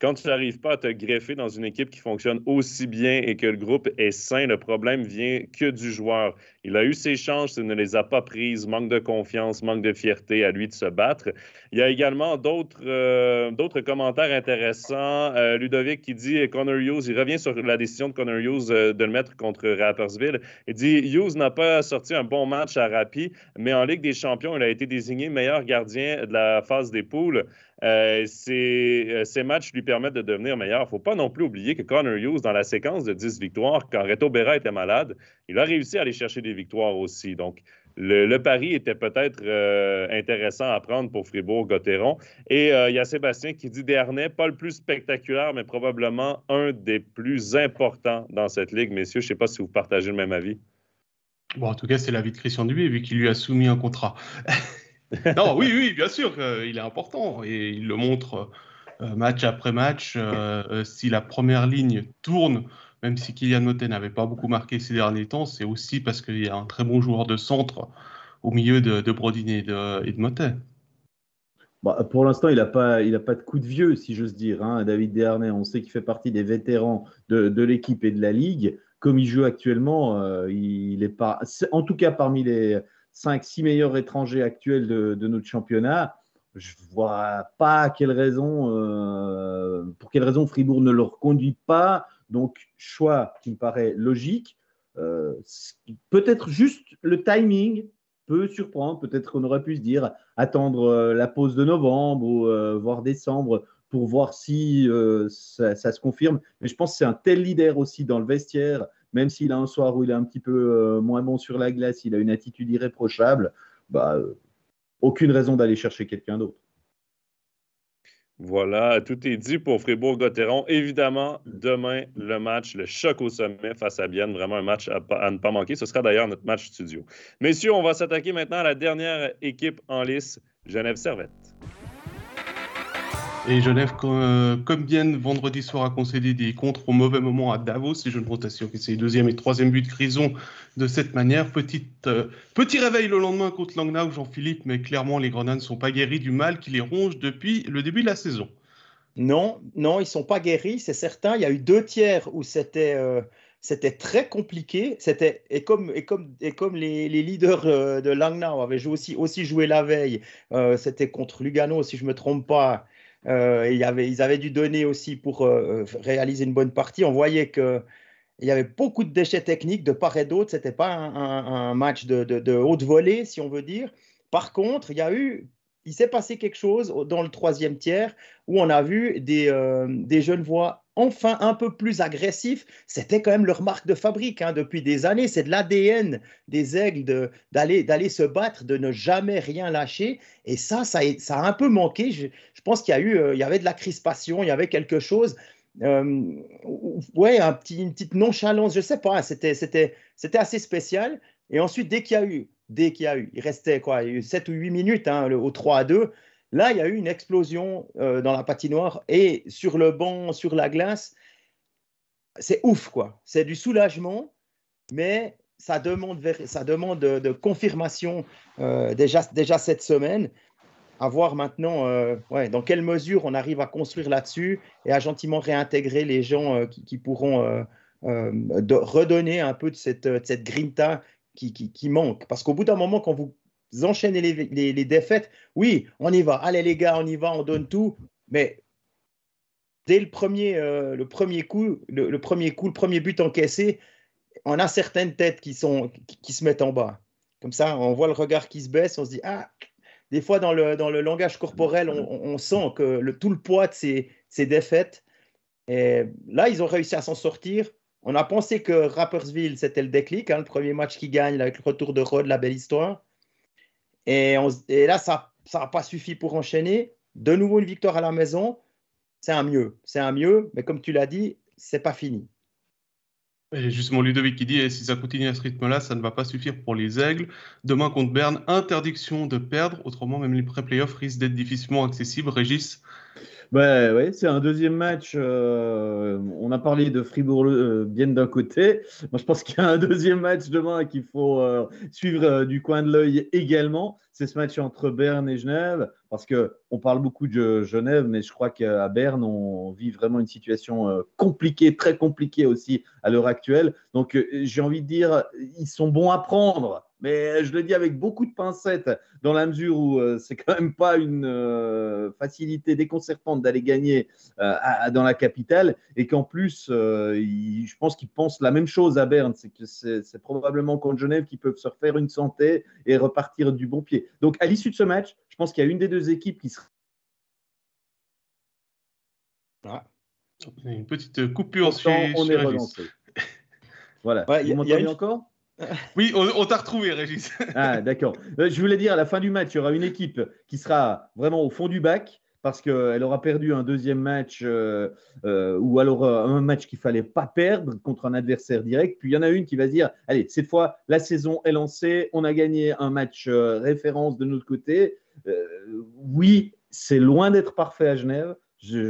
quand tu n'arrives pas à te greffer dans une équipe qui fonctionne aussi bien et que le groupe est sain, le problème vient que du joueur. Il a eu ses chances, il ne les a pas prises, manque de confiance, manque de fierté à lui de se battre. Il y a également d'autres euh, commentaires intéressants. Euh, Ludovic qui dit Connor Hughes, il revient sur la décision de Connor Hughes euh, de le mettre contre Rappersville. Il dit Hughes n'a pas sorti un bon match à Rapi, mais en Ligue des Champions, il a été désigné meilleur gardien de la phase des poules. Euh, ces, matchs lui permettent de devenir meilleur. Il ne faut pas non plus oublier que Connor Hughes, dans la séquence de 10 victoires, quand Reto Berra était malade, il a réussi à aller chercher des victoires aussi. Donc, le, pari était peut-être euh, intéressant à prendre pour Fribourg-Gotteron. Et euh, il y a Sébastien qui dit Dernay, pas le plus spectaculaire, mais probablement un des plus importants dans cette ligue. Messieurs, je ne sais pas si vous partagez le même avis. Bon, en tout cas, c'est l'avis de Christian Dubé, vu qu'il lui a soumis un contrat. [laughs] non, oui, oui, bien sûr, il est important et il le montre euh, match après match. si la première ligne tourne, même si Kylian Motet n'avait pas beaucoup marqué ces derniers temps, c'est aussi parce qu'il y a un très bon joueur de centre au milieu de, Brodin et de, et Motet. Bah, pour l'instant, il n'a pas, de coup de vieux, si j'ose dire. Hein. David Dernay, on sait qu'il fait partie des vétérans de, de l'équipe et de la Ligue. Comme il joue actuellement, euh, il est pas, en tout cas parmi les 5-6 meilleurs étrangers actuels de, notre championnat. Je vois pas quelle raison, euh, pour quelle raison Fribourg ne le reconduit pas donc, choix qui me paraît logique. Euh, peut-être juste le timing peut surprendre. Peut-être qu'on aurait pu se dire attendre euh, la pause de novembre ou euh, voire décembre pour voir si ça, se confirme. Mais je pense que c'est un tel leader aussi dans le vestiaire, même s'il a un soir où il est un petit peu moins bon sur la glace, il a une attitude irréprochable. Bah, aucune raison d'aller chercher quelqu'un d'autre. Voilà, tout est dit pour Fribourg-Gotteron. Évidemment, demain, le match, le choc au sommet face à Bienne. Vraiment un match à, ne pas manquer. Ce sera d'ailleurs notre match studio. Messieurs, on va s'attaquer maintenant à la dernière équipe en lice, Genève Servette. Et Genève, comme, bien vendredi soir, a concédé des contres au mauvais moment à Davos. Et je ne peux t'assurer que c'est le deuxième et troisième but de Grison de cette manière. Euh, petit réveil le lendemain contre Langnau, Jean-Philippe, mais clairement, les Grenades ne sont pas guéris du mal qui les ronge depuis le début de la saison. Non, non, ils ne sont pas guéris, c'est certain. Il y a eu deux tiers où c'était. Euh, c'était très compliqué. C'était et comme et comme et comme les, leaders euh, de Langnau avaient joué aussi aussi joué la veille. c'était contre Lugano, si je me trompe pas. Euh, y avait, ils avaient dû donner aussi pour euh, réaliser une bonne partie. On voyait qu'il y avait beaucoup de déchets techniques de part et d'autre. Ce n'était pas un, match de, de, haute volée, si on veut dire. Par contre, il y a eu, il s'est passé quelque chose dans le troisième tiers où on a vu des, euh, des jeunes voix enfin un peu plus agressif, c'était quand même leur marque de fabrique hein, depuis des années. C'est de l'ADN des aigles d'aller d'aller se battre, de ne jamais rien lâcher. Et ça, ça, a un peu manqué. Je, pense qu'il y a eu, euh, il y avait de la crispation, il y avait quelque chose. Euh, ouais, un petit, une petite nonchalance, je sais pas. C'était c'était assez spécial. Et ensuite, dès qu'il y a eu, dès qu'il y a eu, il restait quoi, il y a eu 7 ou 8 minutes hein, au 3 à 2. Là, il y a eu une explosion euh, dans la patinoire et sur le banc, sur la glace. C'est ouf, quoi. C'est du soulagement, mais ça demande, ça demande de, confirmation euh, déjà, déjà cette semaine. À voir maintenant euh, ouais, dans quelle mesure on arrive à construire là-dessus et à gentiment réintégrer les gens qui, pourront redonner un peu de cette, de cette grinta qui, qui, qui, manque. Parce qu'au bout d'un moment, quand vous enchaîner les, défaites. Oui, on y va. Allez les gars, on y va, on donne tout. Mais dès le premier, euh, le premier coup, le, premier coup, le premier but encaissé, on a certaines têtes qui, sont, qui, se mettent en bas. Comme ça, on voit le regard qui se baisse, on se dit ah. Des fois, dans le, dans le langage corporel, on, sent que le, tout le poids de ces, ces défaites. Et là, ils ont réussi à s'en sortir. On a pensé que Rappersville, c'était le déclic, hein, le premier match qui gagne avec le retour de Rod, la belle histoire. Et, là, ça n'a pas suffi pour enchaîner. De nouveau, une victoire à la maison, c'est un mieux. C'est un mieux, mais comme tu l'as dit, c'est pas fini. Justement, Ludovic qui dit, si ça continue à ce rythme-là, ça ne va pas suffire pour les Aigles. Demain contre Berne, interdiction de perdre. Autrement, même les pré-playoffs risquent d'être difficilement accessibles. Régis? Bah, ouais, c'est un deuxième match. euh, on a parlé de Fribourg euh, bien d'un côté. Moi, je pense qu'il y a un deuxième match demain qu'il faut euh, suivre euh, du coin de l'œil également. C'est ce match entre Berne et Genève. Parce que on parle beaucoup de Genève, mais je crois qu'à Berne, on vit vraiment une situation compliquée, très compliquée aussi à l'heure actuelle. Donc, j'ai envie de dire, ils sont bons à prendre. Mais je le dis avec beaucoup de pincettes, dans la mesure où euh, c'est quand même pas une euh, facilité déconcertante d'aller gagner euh, à- dans la capitale, et qu'en plus, euh, je pense qu'ils pensent la même chose à Berne, c'est que c'est probablement contre Genève qu'ils peuvent se refaire une santé et repartir du bon pied. Donc, à l'issue de ce match, je pense qu'il y a une des deux équipes qui sera Une petite coupure chez, on est relancé. Voilà. Ouais, y a- Vous y a m'entendez une- encore? [laughs] Oui, on, t'a retrouvé, Régis. [laughs] Ah, d'accord. Euh, Je voulais dire, à la fin du match, il y aura une équipe qui sera vraiment au fond du bac parce qu'elle aura perdu un deuxième match euh, euh, ou alors un match qu'il fallait pas perdre contre un adversaire direct. Puis il y en a une qui va se dire, allez, cette fois, la saison est lancée, on a gagné un match référence de notre côté. Oui, c'est loin d'être parfait à Genève.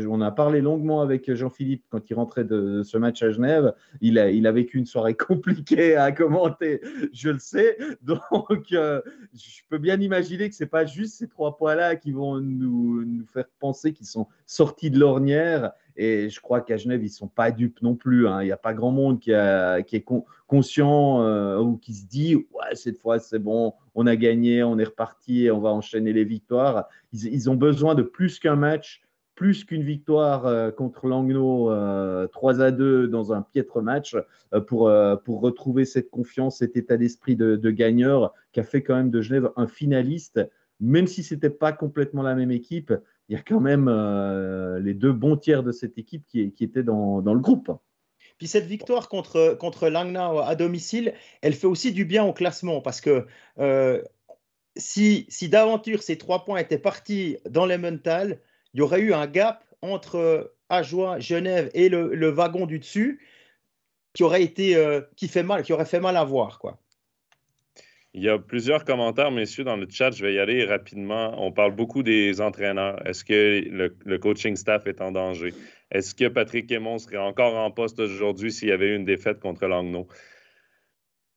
On a parlé longuement avec Jean-Philippe quand il rentrait de, ce match à Genève. Il a, vécu une soirée [laughs] compliquée à commenter, je le sais. Donc, euh, je peux bien imaginer que ce n'est pas juste ces trois points-là qui vont nous, faire penser qu'ils sont sortis de l'ornière. Et je crois qu'à Genève, ils ne sont pas dupes non plus. hein. Il n'y a pas grand monde qui, est con- conscient euh, ou qui se dit Ouais, cette fois, c'est bon, on a gagné, on est reparti, on va enchaîner les victoires. Ils ont besoin de plus qu'un match plus qu'une victoire euh, contre Langnau euh, 3 à 2 dans un piètre match euh, pour, euh, pour retrouver cette confiance, cet état d'esprit de, de gagneur qui a fait quand même de Genève un finaliste. Même si ce n'était pas complètement la même équipe, il y a quand même euh, les deux bons tiers de cette équipe qui, qui étaient dans, le groupe. Puis cette victoire contre, contre Langnau à domicile, elle fait aussi du bien au classement parce que euh, si, si d'aventure ces trois points étaient partis dans les mental, il y aurait eu un gap entre Ajoie, Genève et le, wagon du dessus qui aurait été euh, qui fait mal, qui aurait fait mal à voir quoi. Il y a plusieurs commentaires, messieurs, dans le chat. Je vais y aller rapidement. On parle beaucoup des entraîneurs. Est-ce que le, le coaching staff est en danger? Est-ce que Patrick Aymon serait encore en poste aujourd'hui s'il y avait eu une défaite contre Langnau?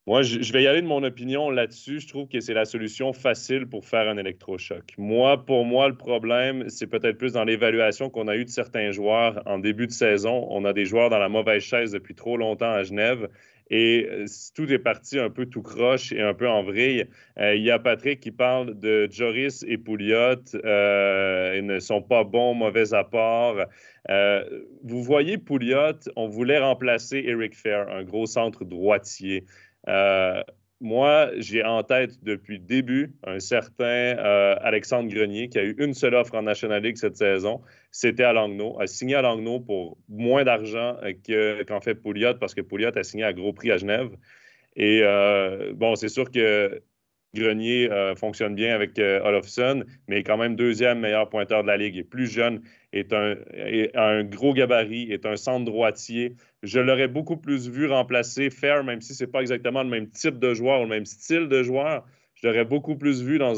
Moi, je, vais y aller de mon opinion là-dessus. Je trouve que c'est la solution facile pour faire un électrochoc. Moi, pour moi, le problème, c'est peut-être plus dans l'évaluation qu'on a eue de certains joueurs en début de saison. On a des joueurs dans la mauvaise chaise depuis trop longtemps à Genève. Et euh, tout est parti un peu tout croche et un peu en vrille. Euh, il y a Patrick qui parle de Joris et Pouliot. Euh, ils ne sont pas bons, mauvais apports. Euh, vous voyez Pouliot, on voulait remplacer Eric Fair, un gros centre droitier. Euh, moi, j'ai en tête depuis le début un certain euh, Alexandre Grenier qui a eu une seule offre en National League cette saison. C'était à Langnau, a signé à Langnau pour moins d'argent que, qu'en fait Pouliot parce que Pouliot a signé à gros prix à Genève. Et euh, bon, c'est sûr que Grenier euh, fonctionne bien avec euh, Olofsson, mais quand même deuxième meilleur pointeur de la Ligue. Il est plus jeune, est un, gros gabarit, est un centre droitier. Je l'aurais beaucoup plus vu remplacer Fair, même si ce n'est pas exactement le même type de joueur, le même style de joueur. Je l'aurais beaucoup plus vu dans,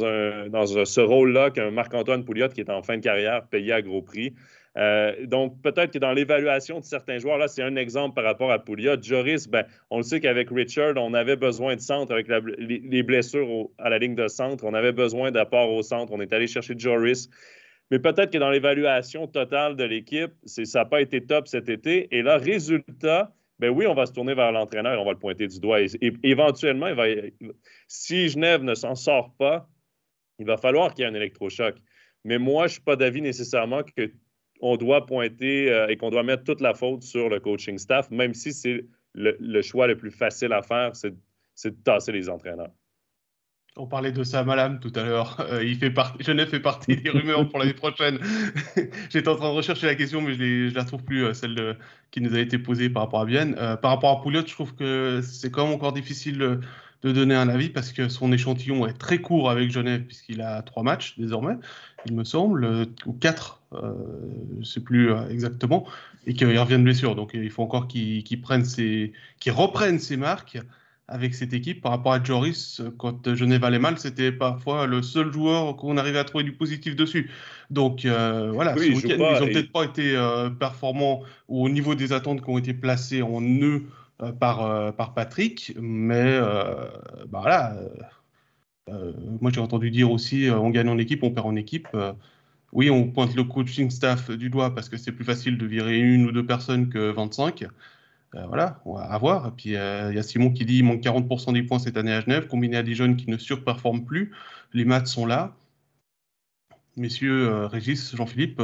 dans ce rôle-là qu'un Marc-Antoine Pouliot qui est en fin de carrière, payé à gros prix. Euh, donc, peut-être que dans l'évaluation de certains joueurs, là, c'est un exemple par rapport à Pouliot. Joris, ben, on le sait qu'avec Richard, on avait besoin de centre avec les, les, blessures à la ligne de centre. On avait besoin d'apport au centre. On est allé chercher Joris. Mais peut-être que dans l'évaluation totale de l'équipe, ça n'a pas été top cet été. Et là, résultat, ben oui, on va se tourner vers l'entraîneur, on va le pointer du doigt. Et, et éventuellement, il va, si Genève ne s'en sort pas, il va falloir qu'il y ait un électrochoc. Mais moi, je ne suis pas d'avis nécessairement que on doit pointer euh, et qu'on doit mettre toute la faute sur le coaching staff, même si c'est le, choix le plus facile à faire, c'est de tasser les entraîneurs. On parlait de Sam Alam tout à l'heure. [laughs] Euh, il fait partie, Genève fait partie des rumeurs pour l'année prochaine. [laughs] J'étais en train de rechercher la question, mais je ne la trouve plus, euh, celle qui nous a été posée par rapport à Vienne. Par rapport à Pouliot, je trouve que c'est quand même encore difficile de, donner un avis parce que son échantillon est très court avec Genève, puisqu'il a trois matchs désormais, il me semble, ou quatre, euh, je ne sais plus exactement, et qu'il revient de blessure. Donc il faut encore qu'il qu prenne ses, qu'il reprenne ses marques. avec cette équipe par rapport à Joris. Quand Genève allait mal, c'était parfois le seul joueur qu'on arrivait à trouver du positif dessus. Donc voilà, ce week-end, ils n'ont peut-être pas été performants au niveau des attentes qui ont été placées en eux par, par Patrick, mais bah, voilà. moi, j'ai entendu dire aussi, on gagne en équipe, on perd en équipe oui, on pointe le coaching staff du doigt parce que c'est plus facile de virer une ou deux personnes que 25. Euh, voilà, on va voir. Et puis euh, il y a Simon qui dit qu'il manque 40% des points cette année à Genève, combiné à des jeunes qui ne surperforment plus. Les maths sont là. Messieurs, euh, Régis, Jean-Philippe,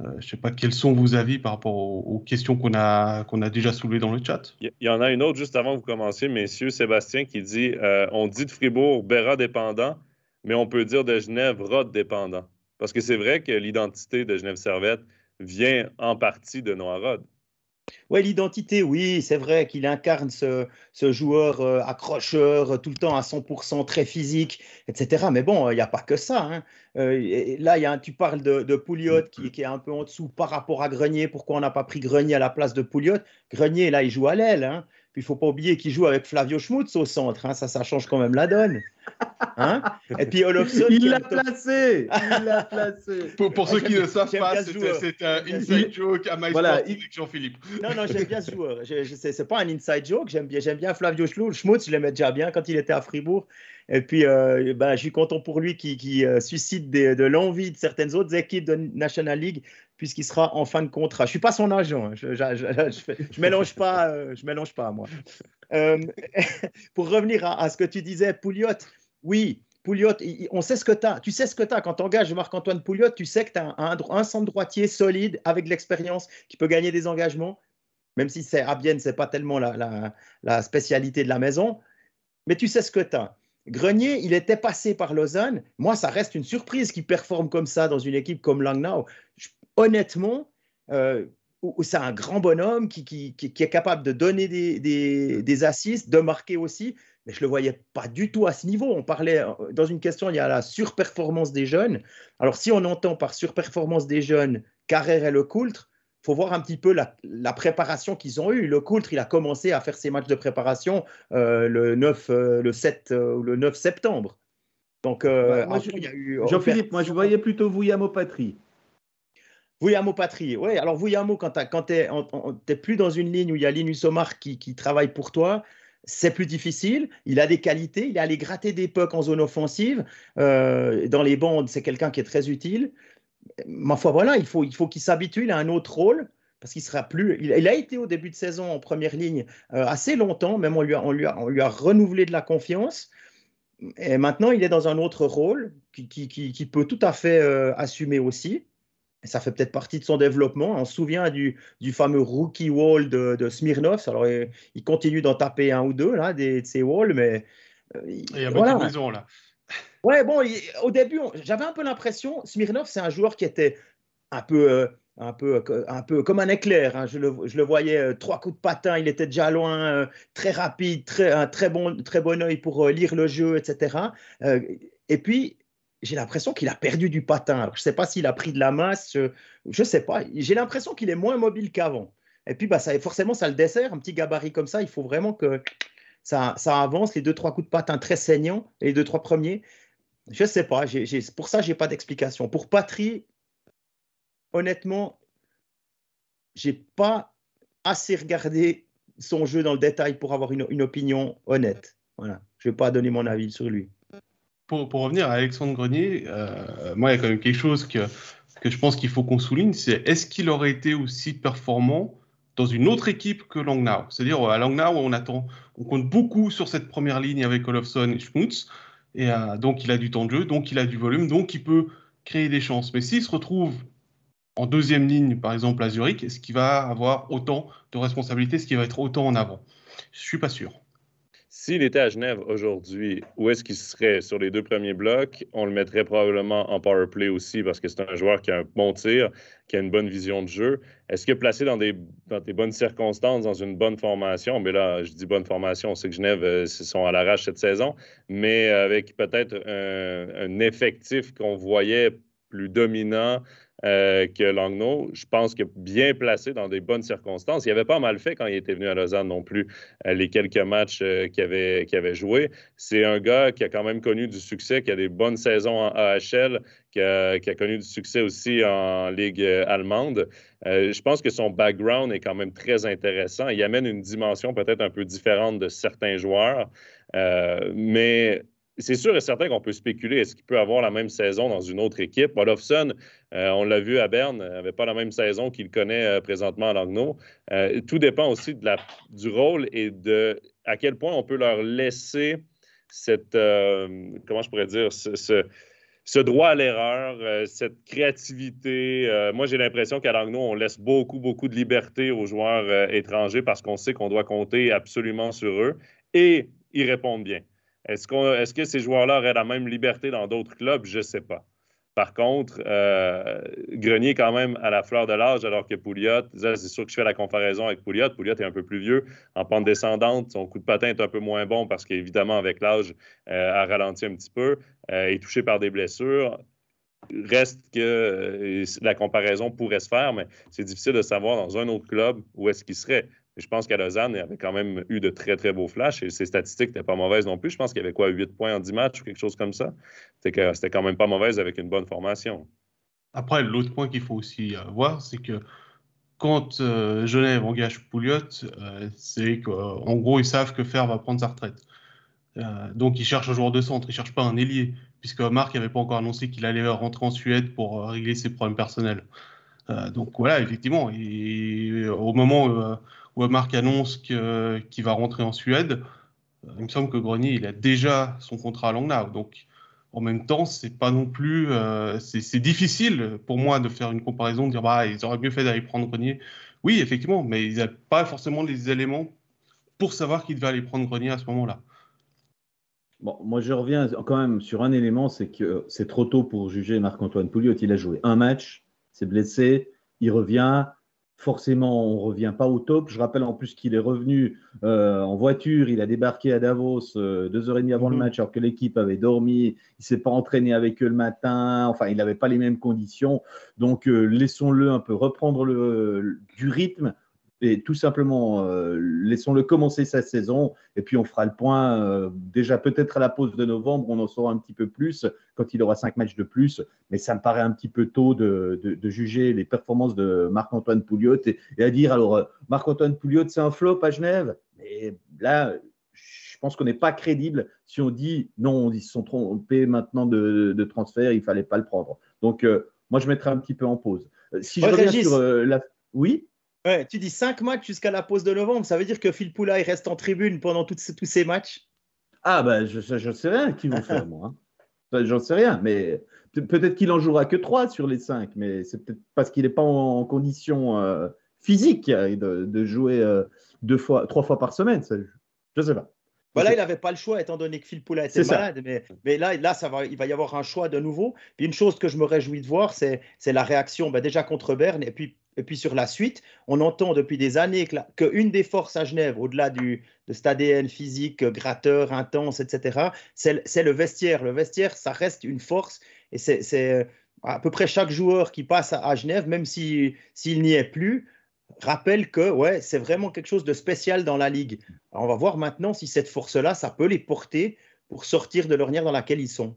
je ne sais pas quels sont vos avis par rapport aux, questions qu'on a, qu'on a déjà soulevées dans le chat. Il y, en a une autre juste avant que vous commenciez, messieurs. Sébastien qui dit On dit de Fribourg Béra dépendant, mais on peut dire de Genève Rod dépendant. Parce que c'est vrai que l'identité de Genève Servette vient en partie de Noirod. Oui, l'identité, oui, c'est vrai qu'il incarne ce, joueur euh, accrocheur, tout le temps à 100%, très physique, etc. Mais bon, il n'y a pas que ça. Hein. Euh, là, y a tu parles de, Pouliot qui, qui, est un peu en dessous par rapport à Grenier. Pourquoi on n'a pas pris Grenier à la place de Pouliot? Grenier, là, il joue à l'aile. Hein il ne faut pas oublier qu'il joue avec Flavio Schmutz au centre. Hein. ça, ça change quand même la donne. Hein Et puis Olofsson. il l'a placé. Il l'a placé. [laughs] Pour, ceux qui ne savent pas, c'est un inside joke à MySports avec Jean-Philippe. Non, non, j'aime bien ce joueur. Ce n'est pas un inside joke. J'aime bien, bien Flavio Schmutz. Je l'aimais déjà bien quand il était à Fribourg. Et puis, euh, ben, je suis content pour lui qui, euh, suscite de l'envie de certaines autres équipes de National League puisqu'il sera en fin de contrat. Je ne suis pas son agent, hein. je ne mélange, pas, euh, je mélange pas, moi. Euh, [laughs] pour revenir à, ce que tu disais, Pouliot, oui, Pouliot, on sait ce que tu as. Tu sais ce que tu as. Quand tu engages Marc-Antoine Pouliot, tu sais que tu as un, centre droitier solide avec de l'expérience qui peut gagner des engagements, même si c'est à ce n'est pas tellement la, spécialité de la maison. Mais tu sais ce que tu as. Grenier, il était passé par Lausanne. Moi, ça reste une surprise qu'il performe comme ça dans une équipe comme Langnau honnêtement, euh, c'est un grand bonhomme qui, est capable de donner des, des, assists, de marquer aussi, mais je ne le voyais pas du tout à ce niveau. On parlait, euh, dans une question, il y a la surperformance des jeunes. Alors, si on entend par surperformance des jeunes Carrère et Le Coultre, il faut voir un petit peu la, préparation qu'ils ont eue. Le Coultre, il a commencé à faire ses matchs de préparation euh, le 9, le 7 ou le 9 septembre. Donc, bah, Jean-Philippe, moi, je voyais plutôt Vouillamo Patrie. Vouillamo Patrie, oui. Alors Vouillamo, quand tu n'es plus dans une ligne où il y a Linus Omar qui, travaille pour toi, c'est plus difficile. Il a des qualités, il est allé gratter des pucks en zone offensive. Euh, dans les bandes, c'est quelqu'un qui est très utile. Ma foi, voilà, il faut qu'il faut s'habitue à un autre rôle parce qu'il sera plus. Il, a été au début de saison en première ligne euh, assez longtemps, même on lui, a, on, lui a, on lui, a, renouvelé de la confiance. Et maintenant, il est dans un autre rôle qui, qui, qui, peut tout à fait euh, assumer aussi ça fait peut-être partie de son développement. On se souvient du, du fameux rookie wall de, de Smirnov. Alors, il, continue d'en taper un ou deux, là, des, de ces walls, mais. Euh, il y a beaucoup de maisons, là. Ouais, bon, au début, j'avais un peu l'impression, Smirnov, c'est un joueur qui était un peu, euh, un peu, un peu comme un éclair. Hein. Je, le, je, le, voyais, euh, trois coups de patin, il était déjà loin, très rapide, très, un très bon, très bon œil pour lire le jeu, etc. et puis, j'ai l'impression qu'il a perdu du patin. je ne sais pas s'il a pris de la masse, je ne sais pas. J'ai l'impression qu'il est moins mobile qu'avant. Et puis, bah, forcément, ça le dessert. Un petit gabarit comme ça, il faut vraiment que ça, ça avance. Les deux, trois coups de patin très saignants, les deux, trois premiers. Je ne sais pas. pour ça, je n'ai pas d'explication. Pour Patrie, honnêtement, je n'ai pas assez regardé son jeu dans le détail pour avoir une, opinion honnête. Voilà. Je ne vais pas donner mon avis sur lui pour, revenir à Alexandre Grenier, euh, moi, il y a quand même quelque chose que, que je pense qu'il faut qu'on souligne, c'est est-ce qu'il aurait été aussi performant dans une autre équipe que Langnau? C'est-à-dire, à Langnau, on, attend, on compte beaucoup sur cette première ligne avec Olofsson et Schmutz, et euh, donc il a du temps de jeu, donc il a du volume, donc il peut créer des chances. Mais s'il se retrouve en deuxième ligne, par exemple, à Zurich, est-ce qu'il va avoir autant de responsabilités, est-ce qu'il va être autant en avant? Je ne suis pas sûr. S'il était à Genève aujourd'hui, où est-ce qu'il serait? Sur les deux premiers blocs? On le mettrait probablement en power play aussi parce que c'est un joueur qui a un bon tir, qui a une bonne vision de jeu. Est-ce que placé dans des, dans des bonnes circonstances, dans une bonne formation, mais là, je dis bonne formation, on sait que Genève euh, sont à l'arrache cette saison, mais avec peut-être un, effectif qu'on voyait plus dominant, euh, que Langnaud. Je pense que bien placé dans des bonnes circonstances. Il n'avait pas mal fait quand il était venu à Lausanne non plus, euh, les quelques matchs qu'il avait, avait joué. C'est un gars qui a quand même connu du succès, qui a des bonnes saisons en AHL, qui a, qui a connu du succès aussi en Ligue allemande. je pense que son background est quand même très intéressant. Il amène une dimension peut-être un peu différente de certains joueurs, mais c'est sûr et certain qu'on peut spéculer. Est-ce qu'il peut avoir la même saison dans une autre équipe? Olofsson, euh, on l'a vu à Berne, n'avait pas la même saison qu'il connaît euh, présentement à Langnau. Euh, tout dépend aussi du rôle et de à quel point on peut leur laisser cette, comment je pourrais dire, ce, droit à l'erreur, cette créativité. moi, j'ai l'impression qu'à Langnau, on laisse beaucoup, beaucoup de liberté aux joueurs étrangers parce qu'on sait qu'on doit compter absolument sur eux et ils répondent bien. Est-ce, que ces joueurs-là auraient la même liberté dans d'autres clubs? Je ne sais pas. Par contre, euh, Grenier quand même à la fleur de l'âge, alors que Pouliot, c'est sûr que je fais la comparaison avec Pouliot. Pouliot est un peu plus vieux, en pente descendante. Son coup de patin est un peu moins bon parce qu'évidemment, avec l'âge, euh, a ralenti un petit peu, euh, est touché par des blessures. Reste que euh, la comparaison pourrait se faire, mais c'est difficile de savoir dans un autre club où est-ce qu'il serait je pense qu'à Lausanne, il avait quand même eu de très, très beaux flashs et ses statistiques n'étaient pas mauvaises non plus. Je pense qu'il y avait quoi, 8 points en 10 matchs ou quelque chose comme ça? C'était quand même pas mauvaise avec une bonne formation. Après, l'autre point qu'il faut aussi euh, voir, c'est que quand euh, Genève engage Pouliot, euh, c'est qu'en gros, ils savent que Fer va prendre sa retraite. donc, ils cherchent un joueur de centre, ils ne cherchent pas un ailier, puisque Marc n'avait pas encore annoncé qu'il allait rentrer en Suède pour régler ses problèmes personnels. donc voilà, effectivement, au moment où Marc annonce qu'il va rentrer en Suède, euh, il me semble que Grenier il a déjà son contrat à Langnau. Donc en même temps, c'est pas non plus, euh, c'est difficile pour moi de faire une comparaison, de dire bah ils auraient mieux fait d'aller prendre Grenier. Oui, effectivement, mais ils n'ont pas forcément les éléments pour savoir qu'ils devaient aller prendre Grenier à ce moment-là. Bon, moi je reviens quand même sur un élément, c'est que c'est trop tôt pour juger Marc-Antoine Pouliot. Il a joué un match, s'est blessé, il revient, forcément, on ne revient pas au top. Je rappelle en plus qu'il est revenu euh, en voiture. Il a débarqué à Davos euh, deux heures et demie avant le mhm. match, alors que l'équipe avait dormi. Il ne s'est pas entraîné avec eux le matin. Enfin, il n'avait pas les mêmes conditions. Donc, euh, laissons-le un peu reprendre le, du rythme et tout simplement, euh, laissons-le commencer sa saison et puis on fera le point euh, déjà peut-être à la pause de novembre, on en saura un petit peu plus quand il aura cinq matchs de plus. Mais ça me paraît un petit peu tôt de, juger les performances de Marc-Antoine Pouliot et, à dire alors euh, Marc-Antoine Pouliot c'est un flop à Genève? Mais là, je pense qu'on n'est pas crédible si on dit non, ils se sont trompés maintenant de, transfert, il fallait pas le prendre. Donc moi je mettrai un petit peu en pause. Si je reviens sur la, oui? Tu dis 5 matchs jusqu'à la pause de novembre. Ça veut dire que Phil Poula reste en tribune pendant tous ces matchs? Ah, ben, je ne sais rien qu'ils vont faire, moi. Hein. J'en sais rien, mais peut-être qu'il en jouera que 3 sur les 5, mais c'est peut-être parce qu'il n'est pas en, condition euh, physique euh, de, jouer euh, deux fois, trois fois par semaine. je ne sais pas. Voilà, il n'avait pas le choix étant donné que Phil Poula était malade. Mais, mais, là, là ça va, il va y avoir un choix de nouveau. Puis une chose que je me réjouis de voir, c'est la réaction ben, déjà contre Berne et puis et puis sur la suite, on entend depuis des années qu'une des forces à Genève, au-delà de cet ADN physique, gratteur, intense, etc., c'est le vestiaire. Le vestiaire, ça reste une force. Et c'est à peu près chaque joueur qui passe à, Genève, même s'il n'y est plus, rappelle que ouais, c'est vraiment quelque chose de spécial dans la ligue. on va voir maintenant si cette force-là, ça peut les porter pour sortir de l'ornière dans laquelle ils sont.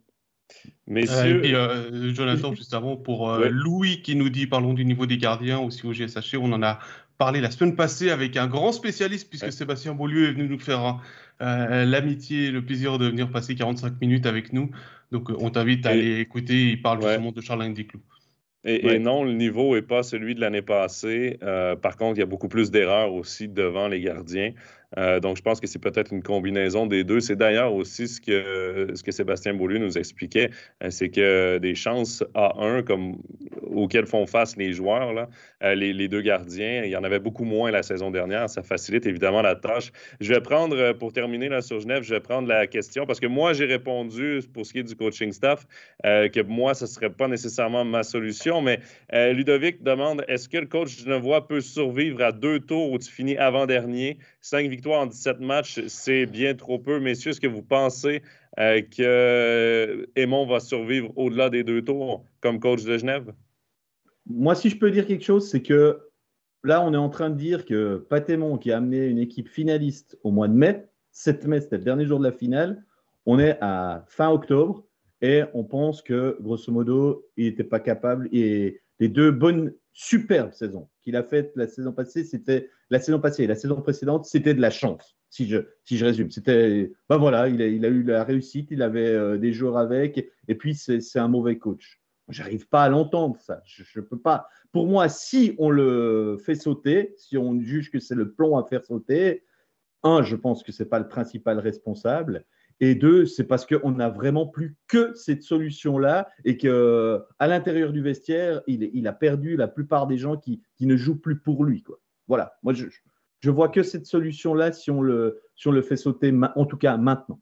Messieurs. Euh, euh, Jonathan, [laughs] juste avant, pour euh, Louis qui nous dit parlons du niveau des gardiens aussi au GSHC. On en a parlé la semaine passée avec un grand spécialiste, puisque Sébastien Beaulieu est venu nous faire l'amitié et le plaisir de venir passer 45 minutes avec nous. Donc, on t'invite à aller écouter. Il parle justement de Charles Desclous. Et, non, le niveau n'est pas celui de l'année passée. par contre, il y a beaucoup plus d'erreurs aussi devant les gardiens. Euh, donc, je pense que c'est peut-être une combinaison des deux. C'est d'ailleurs aussi ce que, ce que Sébastien Beaulieu nous expliquait, euh, c'est que des chances à 1 comme, auxquelles font face les joueurs, euh, les, deux gardiens, il y en avait beaucoup moins la saison dernière. Ça facilite évidemment la tâche. Je vais prendre, pour terminer là, sur Genève, je vais prendre la question parce que moi, j'ai répondu pour ce qui est du coaching staff que moi, ce ne serait pas nécessairement ma solution. Mais Ludovic demande est-ce que le coach genevois peut survivre à deux tours où tu finis avant-dernier, cinq victoires en 17 matchs, c'est bien trop peu. Messieurs, est-ce que vous pensez euh, que Aymon va survivre au-delà des deux tours comme coach de Genève? moi, si je peux dire quelque chose, c'est que là, on est en train de dire que Patémon, qui a amené une équipe finaliste au mois de mai, 7 mai, c'était le dernier jour de la finale, on est à fin octobre et on pense que, grosso modo, il n'était pas capable. Et les deux bonnes, superbes saisons qu'il a faites la saison passée, c'était la saison passée la saison précédente, c'était de la chance, si je, si je résume. C'était, ben voilà, il a, il a eu la réussite, il avait euh, des joueurs avec, et puis c'est un mauvais coach. J'arrive pas à l'entendre, ça. Je, je peux pas. Pour moi, si on le fait sauter, si on juge que c'est le plomb à faire sauter, un, je pense que c'est pas le principal responsable. Et deux, c'est parce qu'on n'a vraiment plus que cette solution-là et qu'à l'intérieur du vestiaire, il, a perdu la plupart des gens qui, ne jouent plus pour lui. Voilà, moi je, je vois que cette solution-là si, on le, fait sauter, en tout cas maintenant.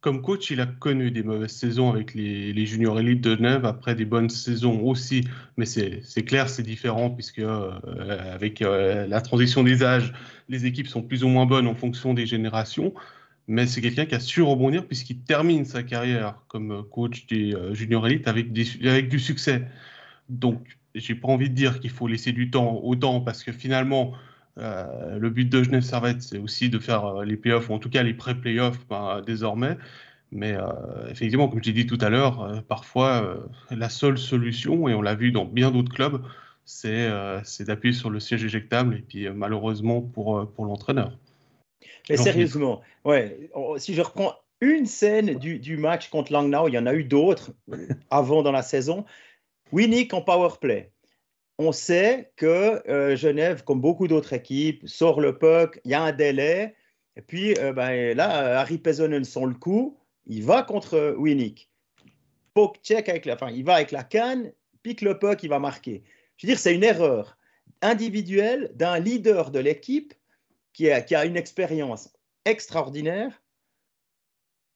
Comme coach, il a connu des mauvaises saisons avec les, les juniors élites de Genève, après des bonnes saisons aussi. Mais c'est clair, c'est différent puisque euh, avec euh, la transition des âges, les équipes sont plus ou moins bonnes en fonction des générations mais c'est quelqu'un qui a su rebondir puisqu'il termine sa carrière comme coach des euh, juniors élites avec, avec du succès. Donc, j'ai pas envie de dire qu'il faut laisser du temps au temps parce que finalement, euh, le but de Genève Servette, c'est aussi de faire euh, les playoffs, ou en tout cas les pré-playoffs ben, désormais. Mais effectivement, comme j'ai dit tout à l'heure, parfois la seule solution, et on l'a vu dans bien d'autres clubs, c'est d'appuyer sur le siège éjectable, et puis malheureusement pour, pour l'entraîneur. Mais sérieusement, ouais, si je reprends une scène du, du match contre Langnau, il y en a eu d'autres avant dans la saison. Winnick en power play. On sait que euh, Genève, comme beaucoup d'autres équipes, sort le puck, il y a un délai. Et puis euh, ben, là, Harry Pesonen sent le coup, il va contre Winnick. Poke check avec la, enfin, il va avec la canne, pique le puck, il va marquer. Je veux dire, c'est une erreur individuelle d'un leader de l'équipe qui a, une expérience extraordinaire,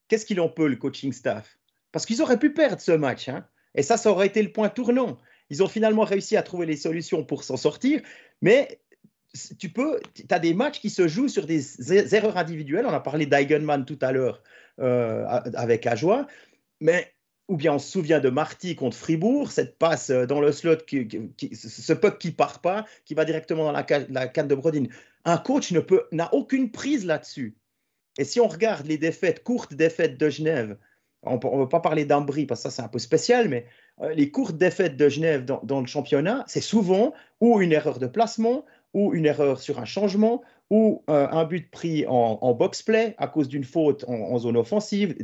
qu'est-ce qu'il en peut, le coaching staff? Parce qu'ils auraient pu perdre ce match. Hein et ça, ça aurait été le point tournant. Ils ont finalement réussi à trouver les solutions pour s'en sortir. Mais tu peux, as des matchs qui se jouent sur des erreurs individuelles. On a parlé d'Eigenman tout à l'heure euh, avec Ajoie. Mais ou bien on se souvient de Marty contre Fribourg, cette passe euh, dans le slot, ce puck qui part pas, qui va directement dans la, la canne de Brodin. Un coach n'a aucune prise là-dessus. Et si on regarde les défaites, courtes défaites de Genève, on ne veut pas parler d'Ambry parce que ça c'est un peu spécial, mais euh, les courtes défaites de Genève dans, le championnat, c'est souvent ou une erreur de placement, ou une erreur sur un changement, ou euh, un but pris en, box-play à cause d'une faute en, zone offensive.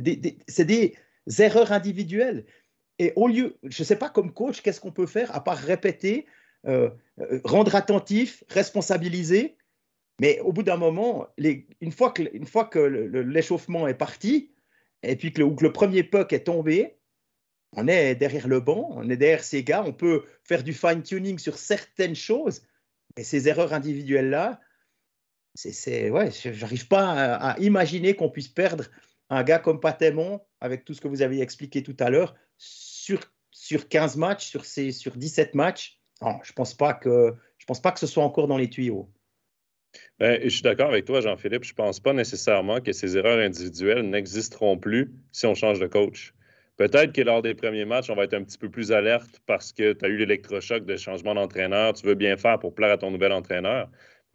c'est des erreurs individuelles. Et au lieu, je ne sais pas comme coach, qu'est-ce qu'on peut faire à part répéter, euh, rendre attentif, responsabiliser mais au bout d'un moment, une fois que, l'échauffement est parti, et puis que le, premier puck est tombé, on est derrière le banc, on est derrière ces gars, on peut faire du fine-tuning sur certaines choses, mais ces erreurs individuelles-là, c'est, ouais, j'arrive pas à, imaginer qu'on puisse perdre un gars comme Patémon, avec tout ce que vous avez expliqué tout à l'heure, sur, 15 matchs, sur, ces, sur 17 matchs. Je ne pense, que, pense pas que ce soit encore dans les tuyaux. Ben, je suis d'accord avec toi, Jean-Philippe. Je ne pense pas nécessairement que ces erreurs individuelles n'existeront plus si on change de coach. Peut-être que lors des premiers matchs, on va être un petit peu plus alerte parce que tu as eu l'électrochoc de changement d'entraîneur. Tu veux bien faire pour plaire à ton nouvel entraîneur.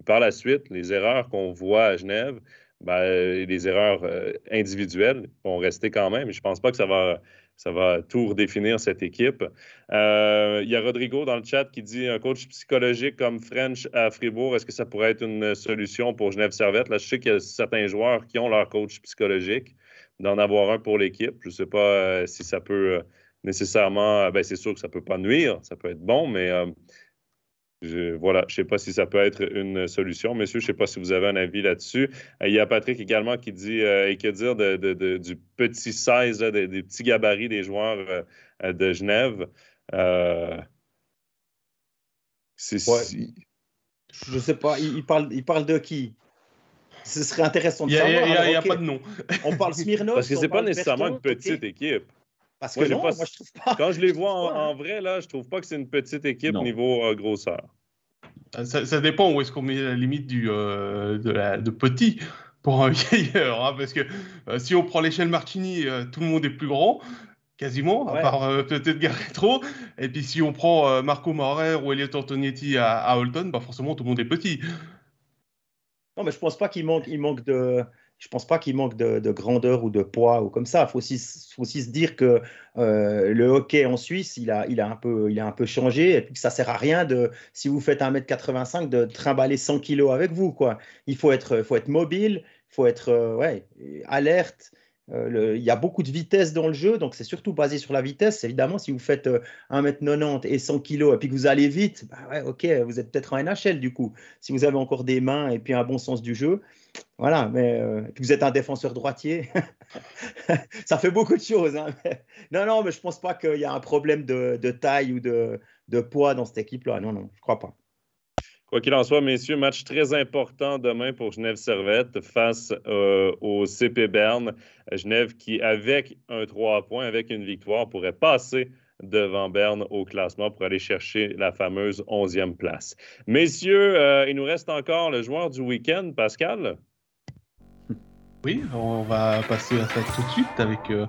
par la suite, les erreurs qu'on voit à Genève, ben, les erreurs euh, individuelles vont rester quand même. Je ne pense pas que ça va ça va tout redéfinir cette équipe. Euh, il y a Rodrigo dans le chat qui dit un coach psychologique comme French à Fribourg, est-ce que ça pourrait être une solution pour Genève Servette? Là, je sais qu'il y a certains joueurs qui ont leur coach psychologique, d'en avoir un pour l'équipe. Je ne sais pas euh, si ça peut euh, nécessairement, ben, c'est sûr que ça ne peut pas nuire, ça peut être bon, mais je, voilà, je ne sais pas si ça peut être une solution. Messieurs, je ne sais pas si vous avez un avis là-dessus. Euh, il y a Patrick également qui dit euh, et que dire de, du petit size, des, petits gabarits des joueurs euh, de Genève. Je ne sais pas, il, parle, il parle de qui? Ce serait intéressant de savoir. Il n'y a, pas de nom. On parle Smirnov. Parce que ce n'est pas nécessairement une petite équipe. Parce que non, moi, je trouve pas. Quand je les [laughs] vois en, vrai, là, je trouve pas que c'est une petite équipe niveau euh, grosseur. Euh, ça, dépend où est-ce qu'on met la limite du, euh, de, la, de petit pour un [laughs] vieilleur. Hein, parce que si on prend l'échelle Martini, tout le monde est plus grand. quasiment, à part peut-être Garretro. Et puis si on prend Marco Maurer ou Elliot Antonietti à, à Holton, bah forcément tout le monde est petit. Non, mais je pense pas qu'il manque, il manque de, je pense pas qu'il manque de, grandeur ou de poids ou comme ça. Il faut aussi, se dire que euh, le hockey en Suisse, il a, il, a un peu, il a un peu changé et puis que ça sert à rien de, si vous faites 1m85, de trimballer 100 kg avec vous. Quoi. Il faut être, faut être mobile, il faut être euh, ouais, alerte. Euh, il y a beaucoup de vitesse dans le jeu, donc c'est surtout basé sur la vitesse. Évidemment, si vous faites 1m90 et 100 kg et puis que vous allez vite, bah ok, vous êtes peut-être en NHL du coup. Si vous avez encore des mains et puis un bon sens du jeu, voilà, mais euh, vous êtes un défenseur droitier. [laughs] ça fait beaucoup de choses. Hein, [laughs] non, non, mais je ne pense pas qu'il y a un problème de, taille ou de, poids dans cette équipe-là. Non, non, je ne crois pas. Quoi qu'il en soit, messieurs, match très important demain pour Genève Servette face euh, au CP Berne. Genève qui, avec un 3 points, avec une victoire, pourrait passer devant Berne au classement pour aller chercher la fameuse 11e place. Messieurs, euh, il nous reste encore le joueur du week-end, Pascal? Oui, on va passer à ça tout de suite avec euh,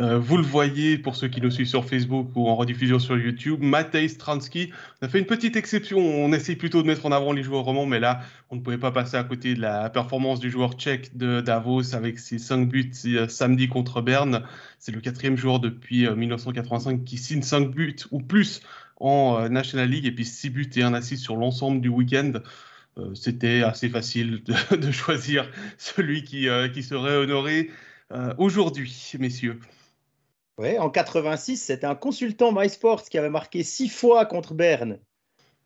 euh, vous le voyez pour ceux qui nous suivent sur Facebook ou en rediffusion sur YouTube, Matej Stransky. On a fait une petite exception. On essaye plutôt de mettre en avant les joueurs romans, mais là, on ne pouvait pas passer à côté de la performance du joueur tchèque de Davos avec ses 5 buts euh, samedi contre Berne. C'est le quatrième joueur depuis 1985 euh, qui signe 5 buts ou plus en National League et puis 6 buts et 1 assist sur l'ensemble du week-end c'était assez facile de, [laughs] choisir celui qui, qui serait honoré aujourd'hui, messieurs. Oui, en 86, c'était un consultant MySports qui avait marqué six fois contre Berne.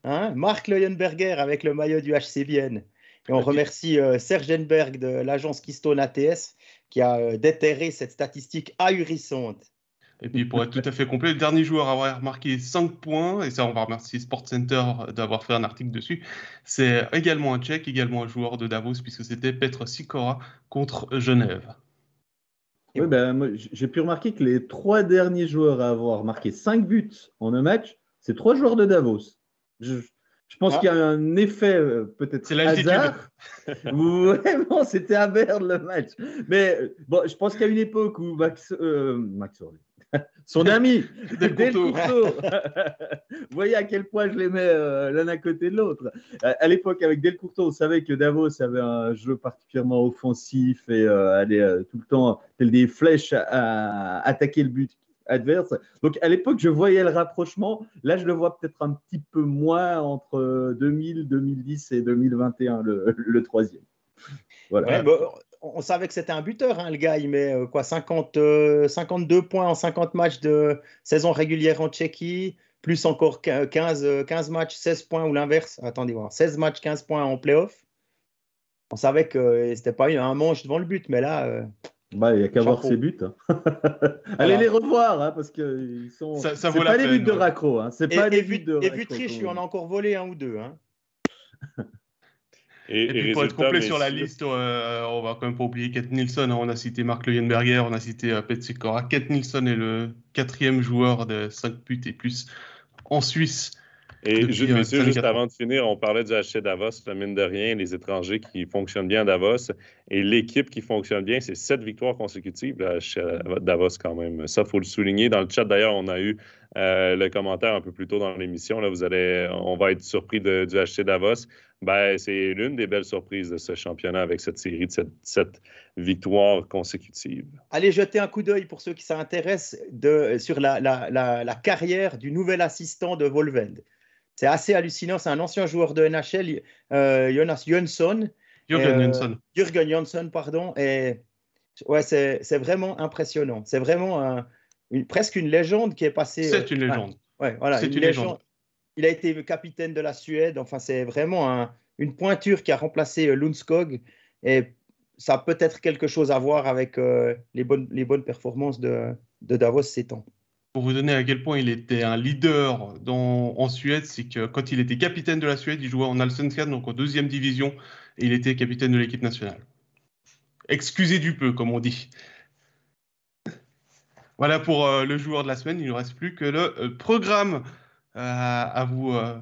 Hein Marc Leuenberger avec le maillot du HC Vienne. Et on remercie euh, Serge Enberg de l'agence Keystone ATS qui a euh, déterré cette statistique ahurissante. Et puis pour être tout à fait complet, le dernier joueur à avoir marqué 5 points, et ça on va remercier Sport Center d'avoir fait un article dessus, c'est également un Tchèque, également un joueur de Davos, puisque c'était Petr Sikora contre Genève. Oui, ben, j'ai pu remarquer que les trois derniers joueurs à avoir marqué 5 buts en un match, c'est trois joueurs de Davos. Je, pense ah. qu'il y a un effet euh, peut-être C'est hasard. Vraiment, [laughs] c'était à Berne le match. Mais bon, je pense qu'à une époque où Max, euh, Max [laughs] son ami, [laughs] Del Courto. Vous [laughs] voyez à quel point je les mets euh, l'un à côté de l'autre. À, l'époque, avec Del Courto, on savait que Davos avait un jeu particulièrement offensif et euh, allait euh, tout le temps, tel des flèches, à, attaquer le but adverse. Donc à l'époque, je voyais le rapprochement. Là, je le vois peut-être un petit peu moins entre 2000, 2010 et 2021, le, troisième. Voilà on savait que c'était un buteur, hein, le gars. Il met euh, quoi, 50, 52 euh, points en 50 matchs de saison régulière en Tchéquie, plus encore 15, 15 euh, matchs, 16 points ou l'inverse. Attendez voir, 16 matchs, 15 points en playoff. On savait que c'était pas un manche devant le but, mais là. bah, il n'y a qu'à voir ses buts. Hein. [laughs] Allez les revoir, hein, parce que sont. Ça, ça pas des buts de raccro. Hein. C'est pas des buts de. Et vu triche, on a encore volé un ou deux. [laughs] Et, puis pour être complet sur la liste, euh, on va quand même pas oublier Nilsson. Hein. On a cité Mark Leuenberger, on a cité euh, Pet Sikora. Kent Nilsson est le quatrième joueur de 5 buts et plus en Suisse. Et juste, euh, messieurs, juste avant de finir, on parlait du HC Davos, la mine de rien, les étrangers qui fonctionnent bien à Davos. Et l'équipe qui fonctionne bien, c'est sept victoires consécutives à Davos quand même. Ça, il faut le souligner. Dans le chat, d'ailleurs, on a eu le commentaire un peu plus tôt dans l'émission. Là, vous allez, on va être surpris de, du HC Davos. Ben, c'est l'une des belles surprises de ce championnat avec cette série de sept, victoires consécutives. Allez jeter un coup d'œil pour ceux qui s'intéressent sur la, la, carrière du nouvel assistant de Volvend. C'est assez hallucinant. C'est un ancien joueur de NHL, euh, Jonas Jönsson. Jürgen euh, Jönsson. Jürgen Jönsson, pardon. Et ouais, c'est vraiment impressionnant. C'est vraiment une, presque une légende qui est passée. C'est une légende. ouais, voilà, c'est une, légende il a été capitaine de la Suède. Enfin, c'est vraiment une pointure qui a remplacé euh, Lundskog. Et ça a peut-être quelque chose à voir avec euh, les, bonnes, les bonnes performances de, Davos ces temps. Pour vous donner à quel point il était un leader dans, en Suède, c'est que quand il était capitaine de la Suède, il jouait en Allsvenskan, donc en deuxième division, et il était capitaine de l'équipe nationale. Excusez du peu, comme on dit. Voilà pour euh, le joueur de la semaine. Il ne reste plus que le programme à vous euh,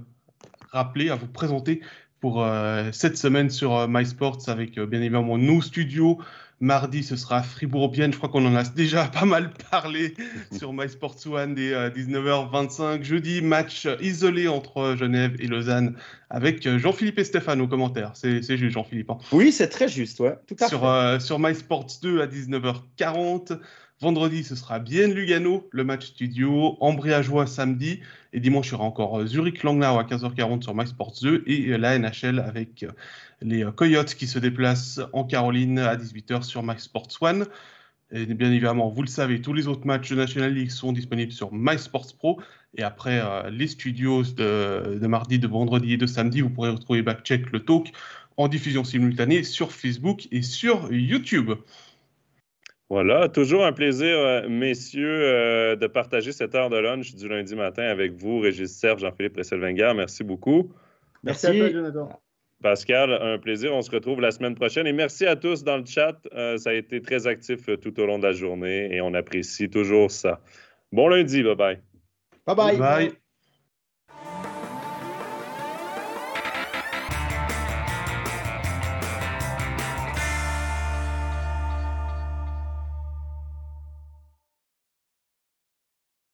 rappeler, à vous présenter pour euh, cette semaine sur euh, MySports avec bien évidemment nos studios, Mardi, ce sera Fribourg-Bienne. Je crois qu'on en a déjà [laughs] pas mal parlé [laughs] sur My Sports One dès 19h25. Jeudi, match isolé entre Genève et Lausanne avec Jean-Philippe et Stéphane aux commentaires. C'est juste, Jean-Philippe. Hein. Oui, c'est très juste, ouais. Tout à sur, fait. sur My Sports 2 à 19h40. Vendredi, ce sera bien Lugano, le match studio. Ambriageois samedi. Et dimanche, il y aura encore Zurich-Langnau à 15h40 sur Max Sports 2 et la NHL avec les Coyotes qui se déplacent en Caroline à 18h sur Max Sports 1. Et bien évidemment, vous le savez, tous les autres matchs de National League sont disponibles sur MySports Pro. Et après euh, les studios de, de, mardi, de vendredi et de samedi, vous pourrez retrouver Backcheck le talk en diffusion simultanée sur Facebook et sur YouTube. Voilà, toujours un plaisir, euh, messieurs, euh, de partager cette heure de lunch du lundi matin avec vous, Régis Serge, Jean-Philippe Presselwenger. Merci beaucoup. Merci, à toi, Jonathan. Pascal, un plaisir. On se retrouve la semaine prochaine. Et merci à tous dans le chat. Euh, ça a été très actif tout au long de la journée et on apprécie toujours ça. Bon lundi. Bye bye. Bye bye. bye.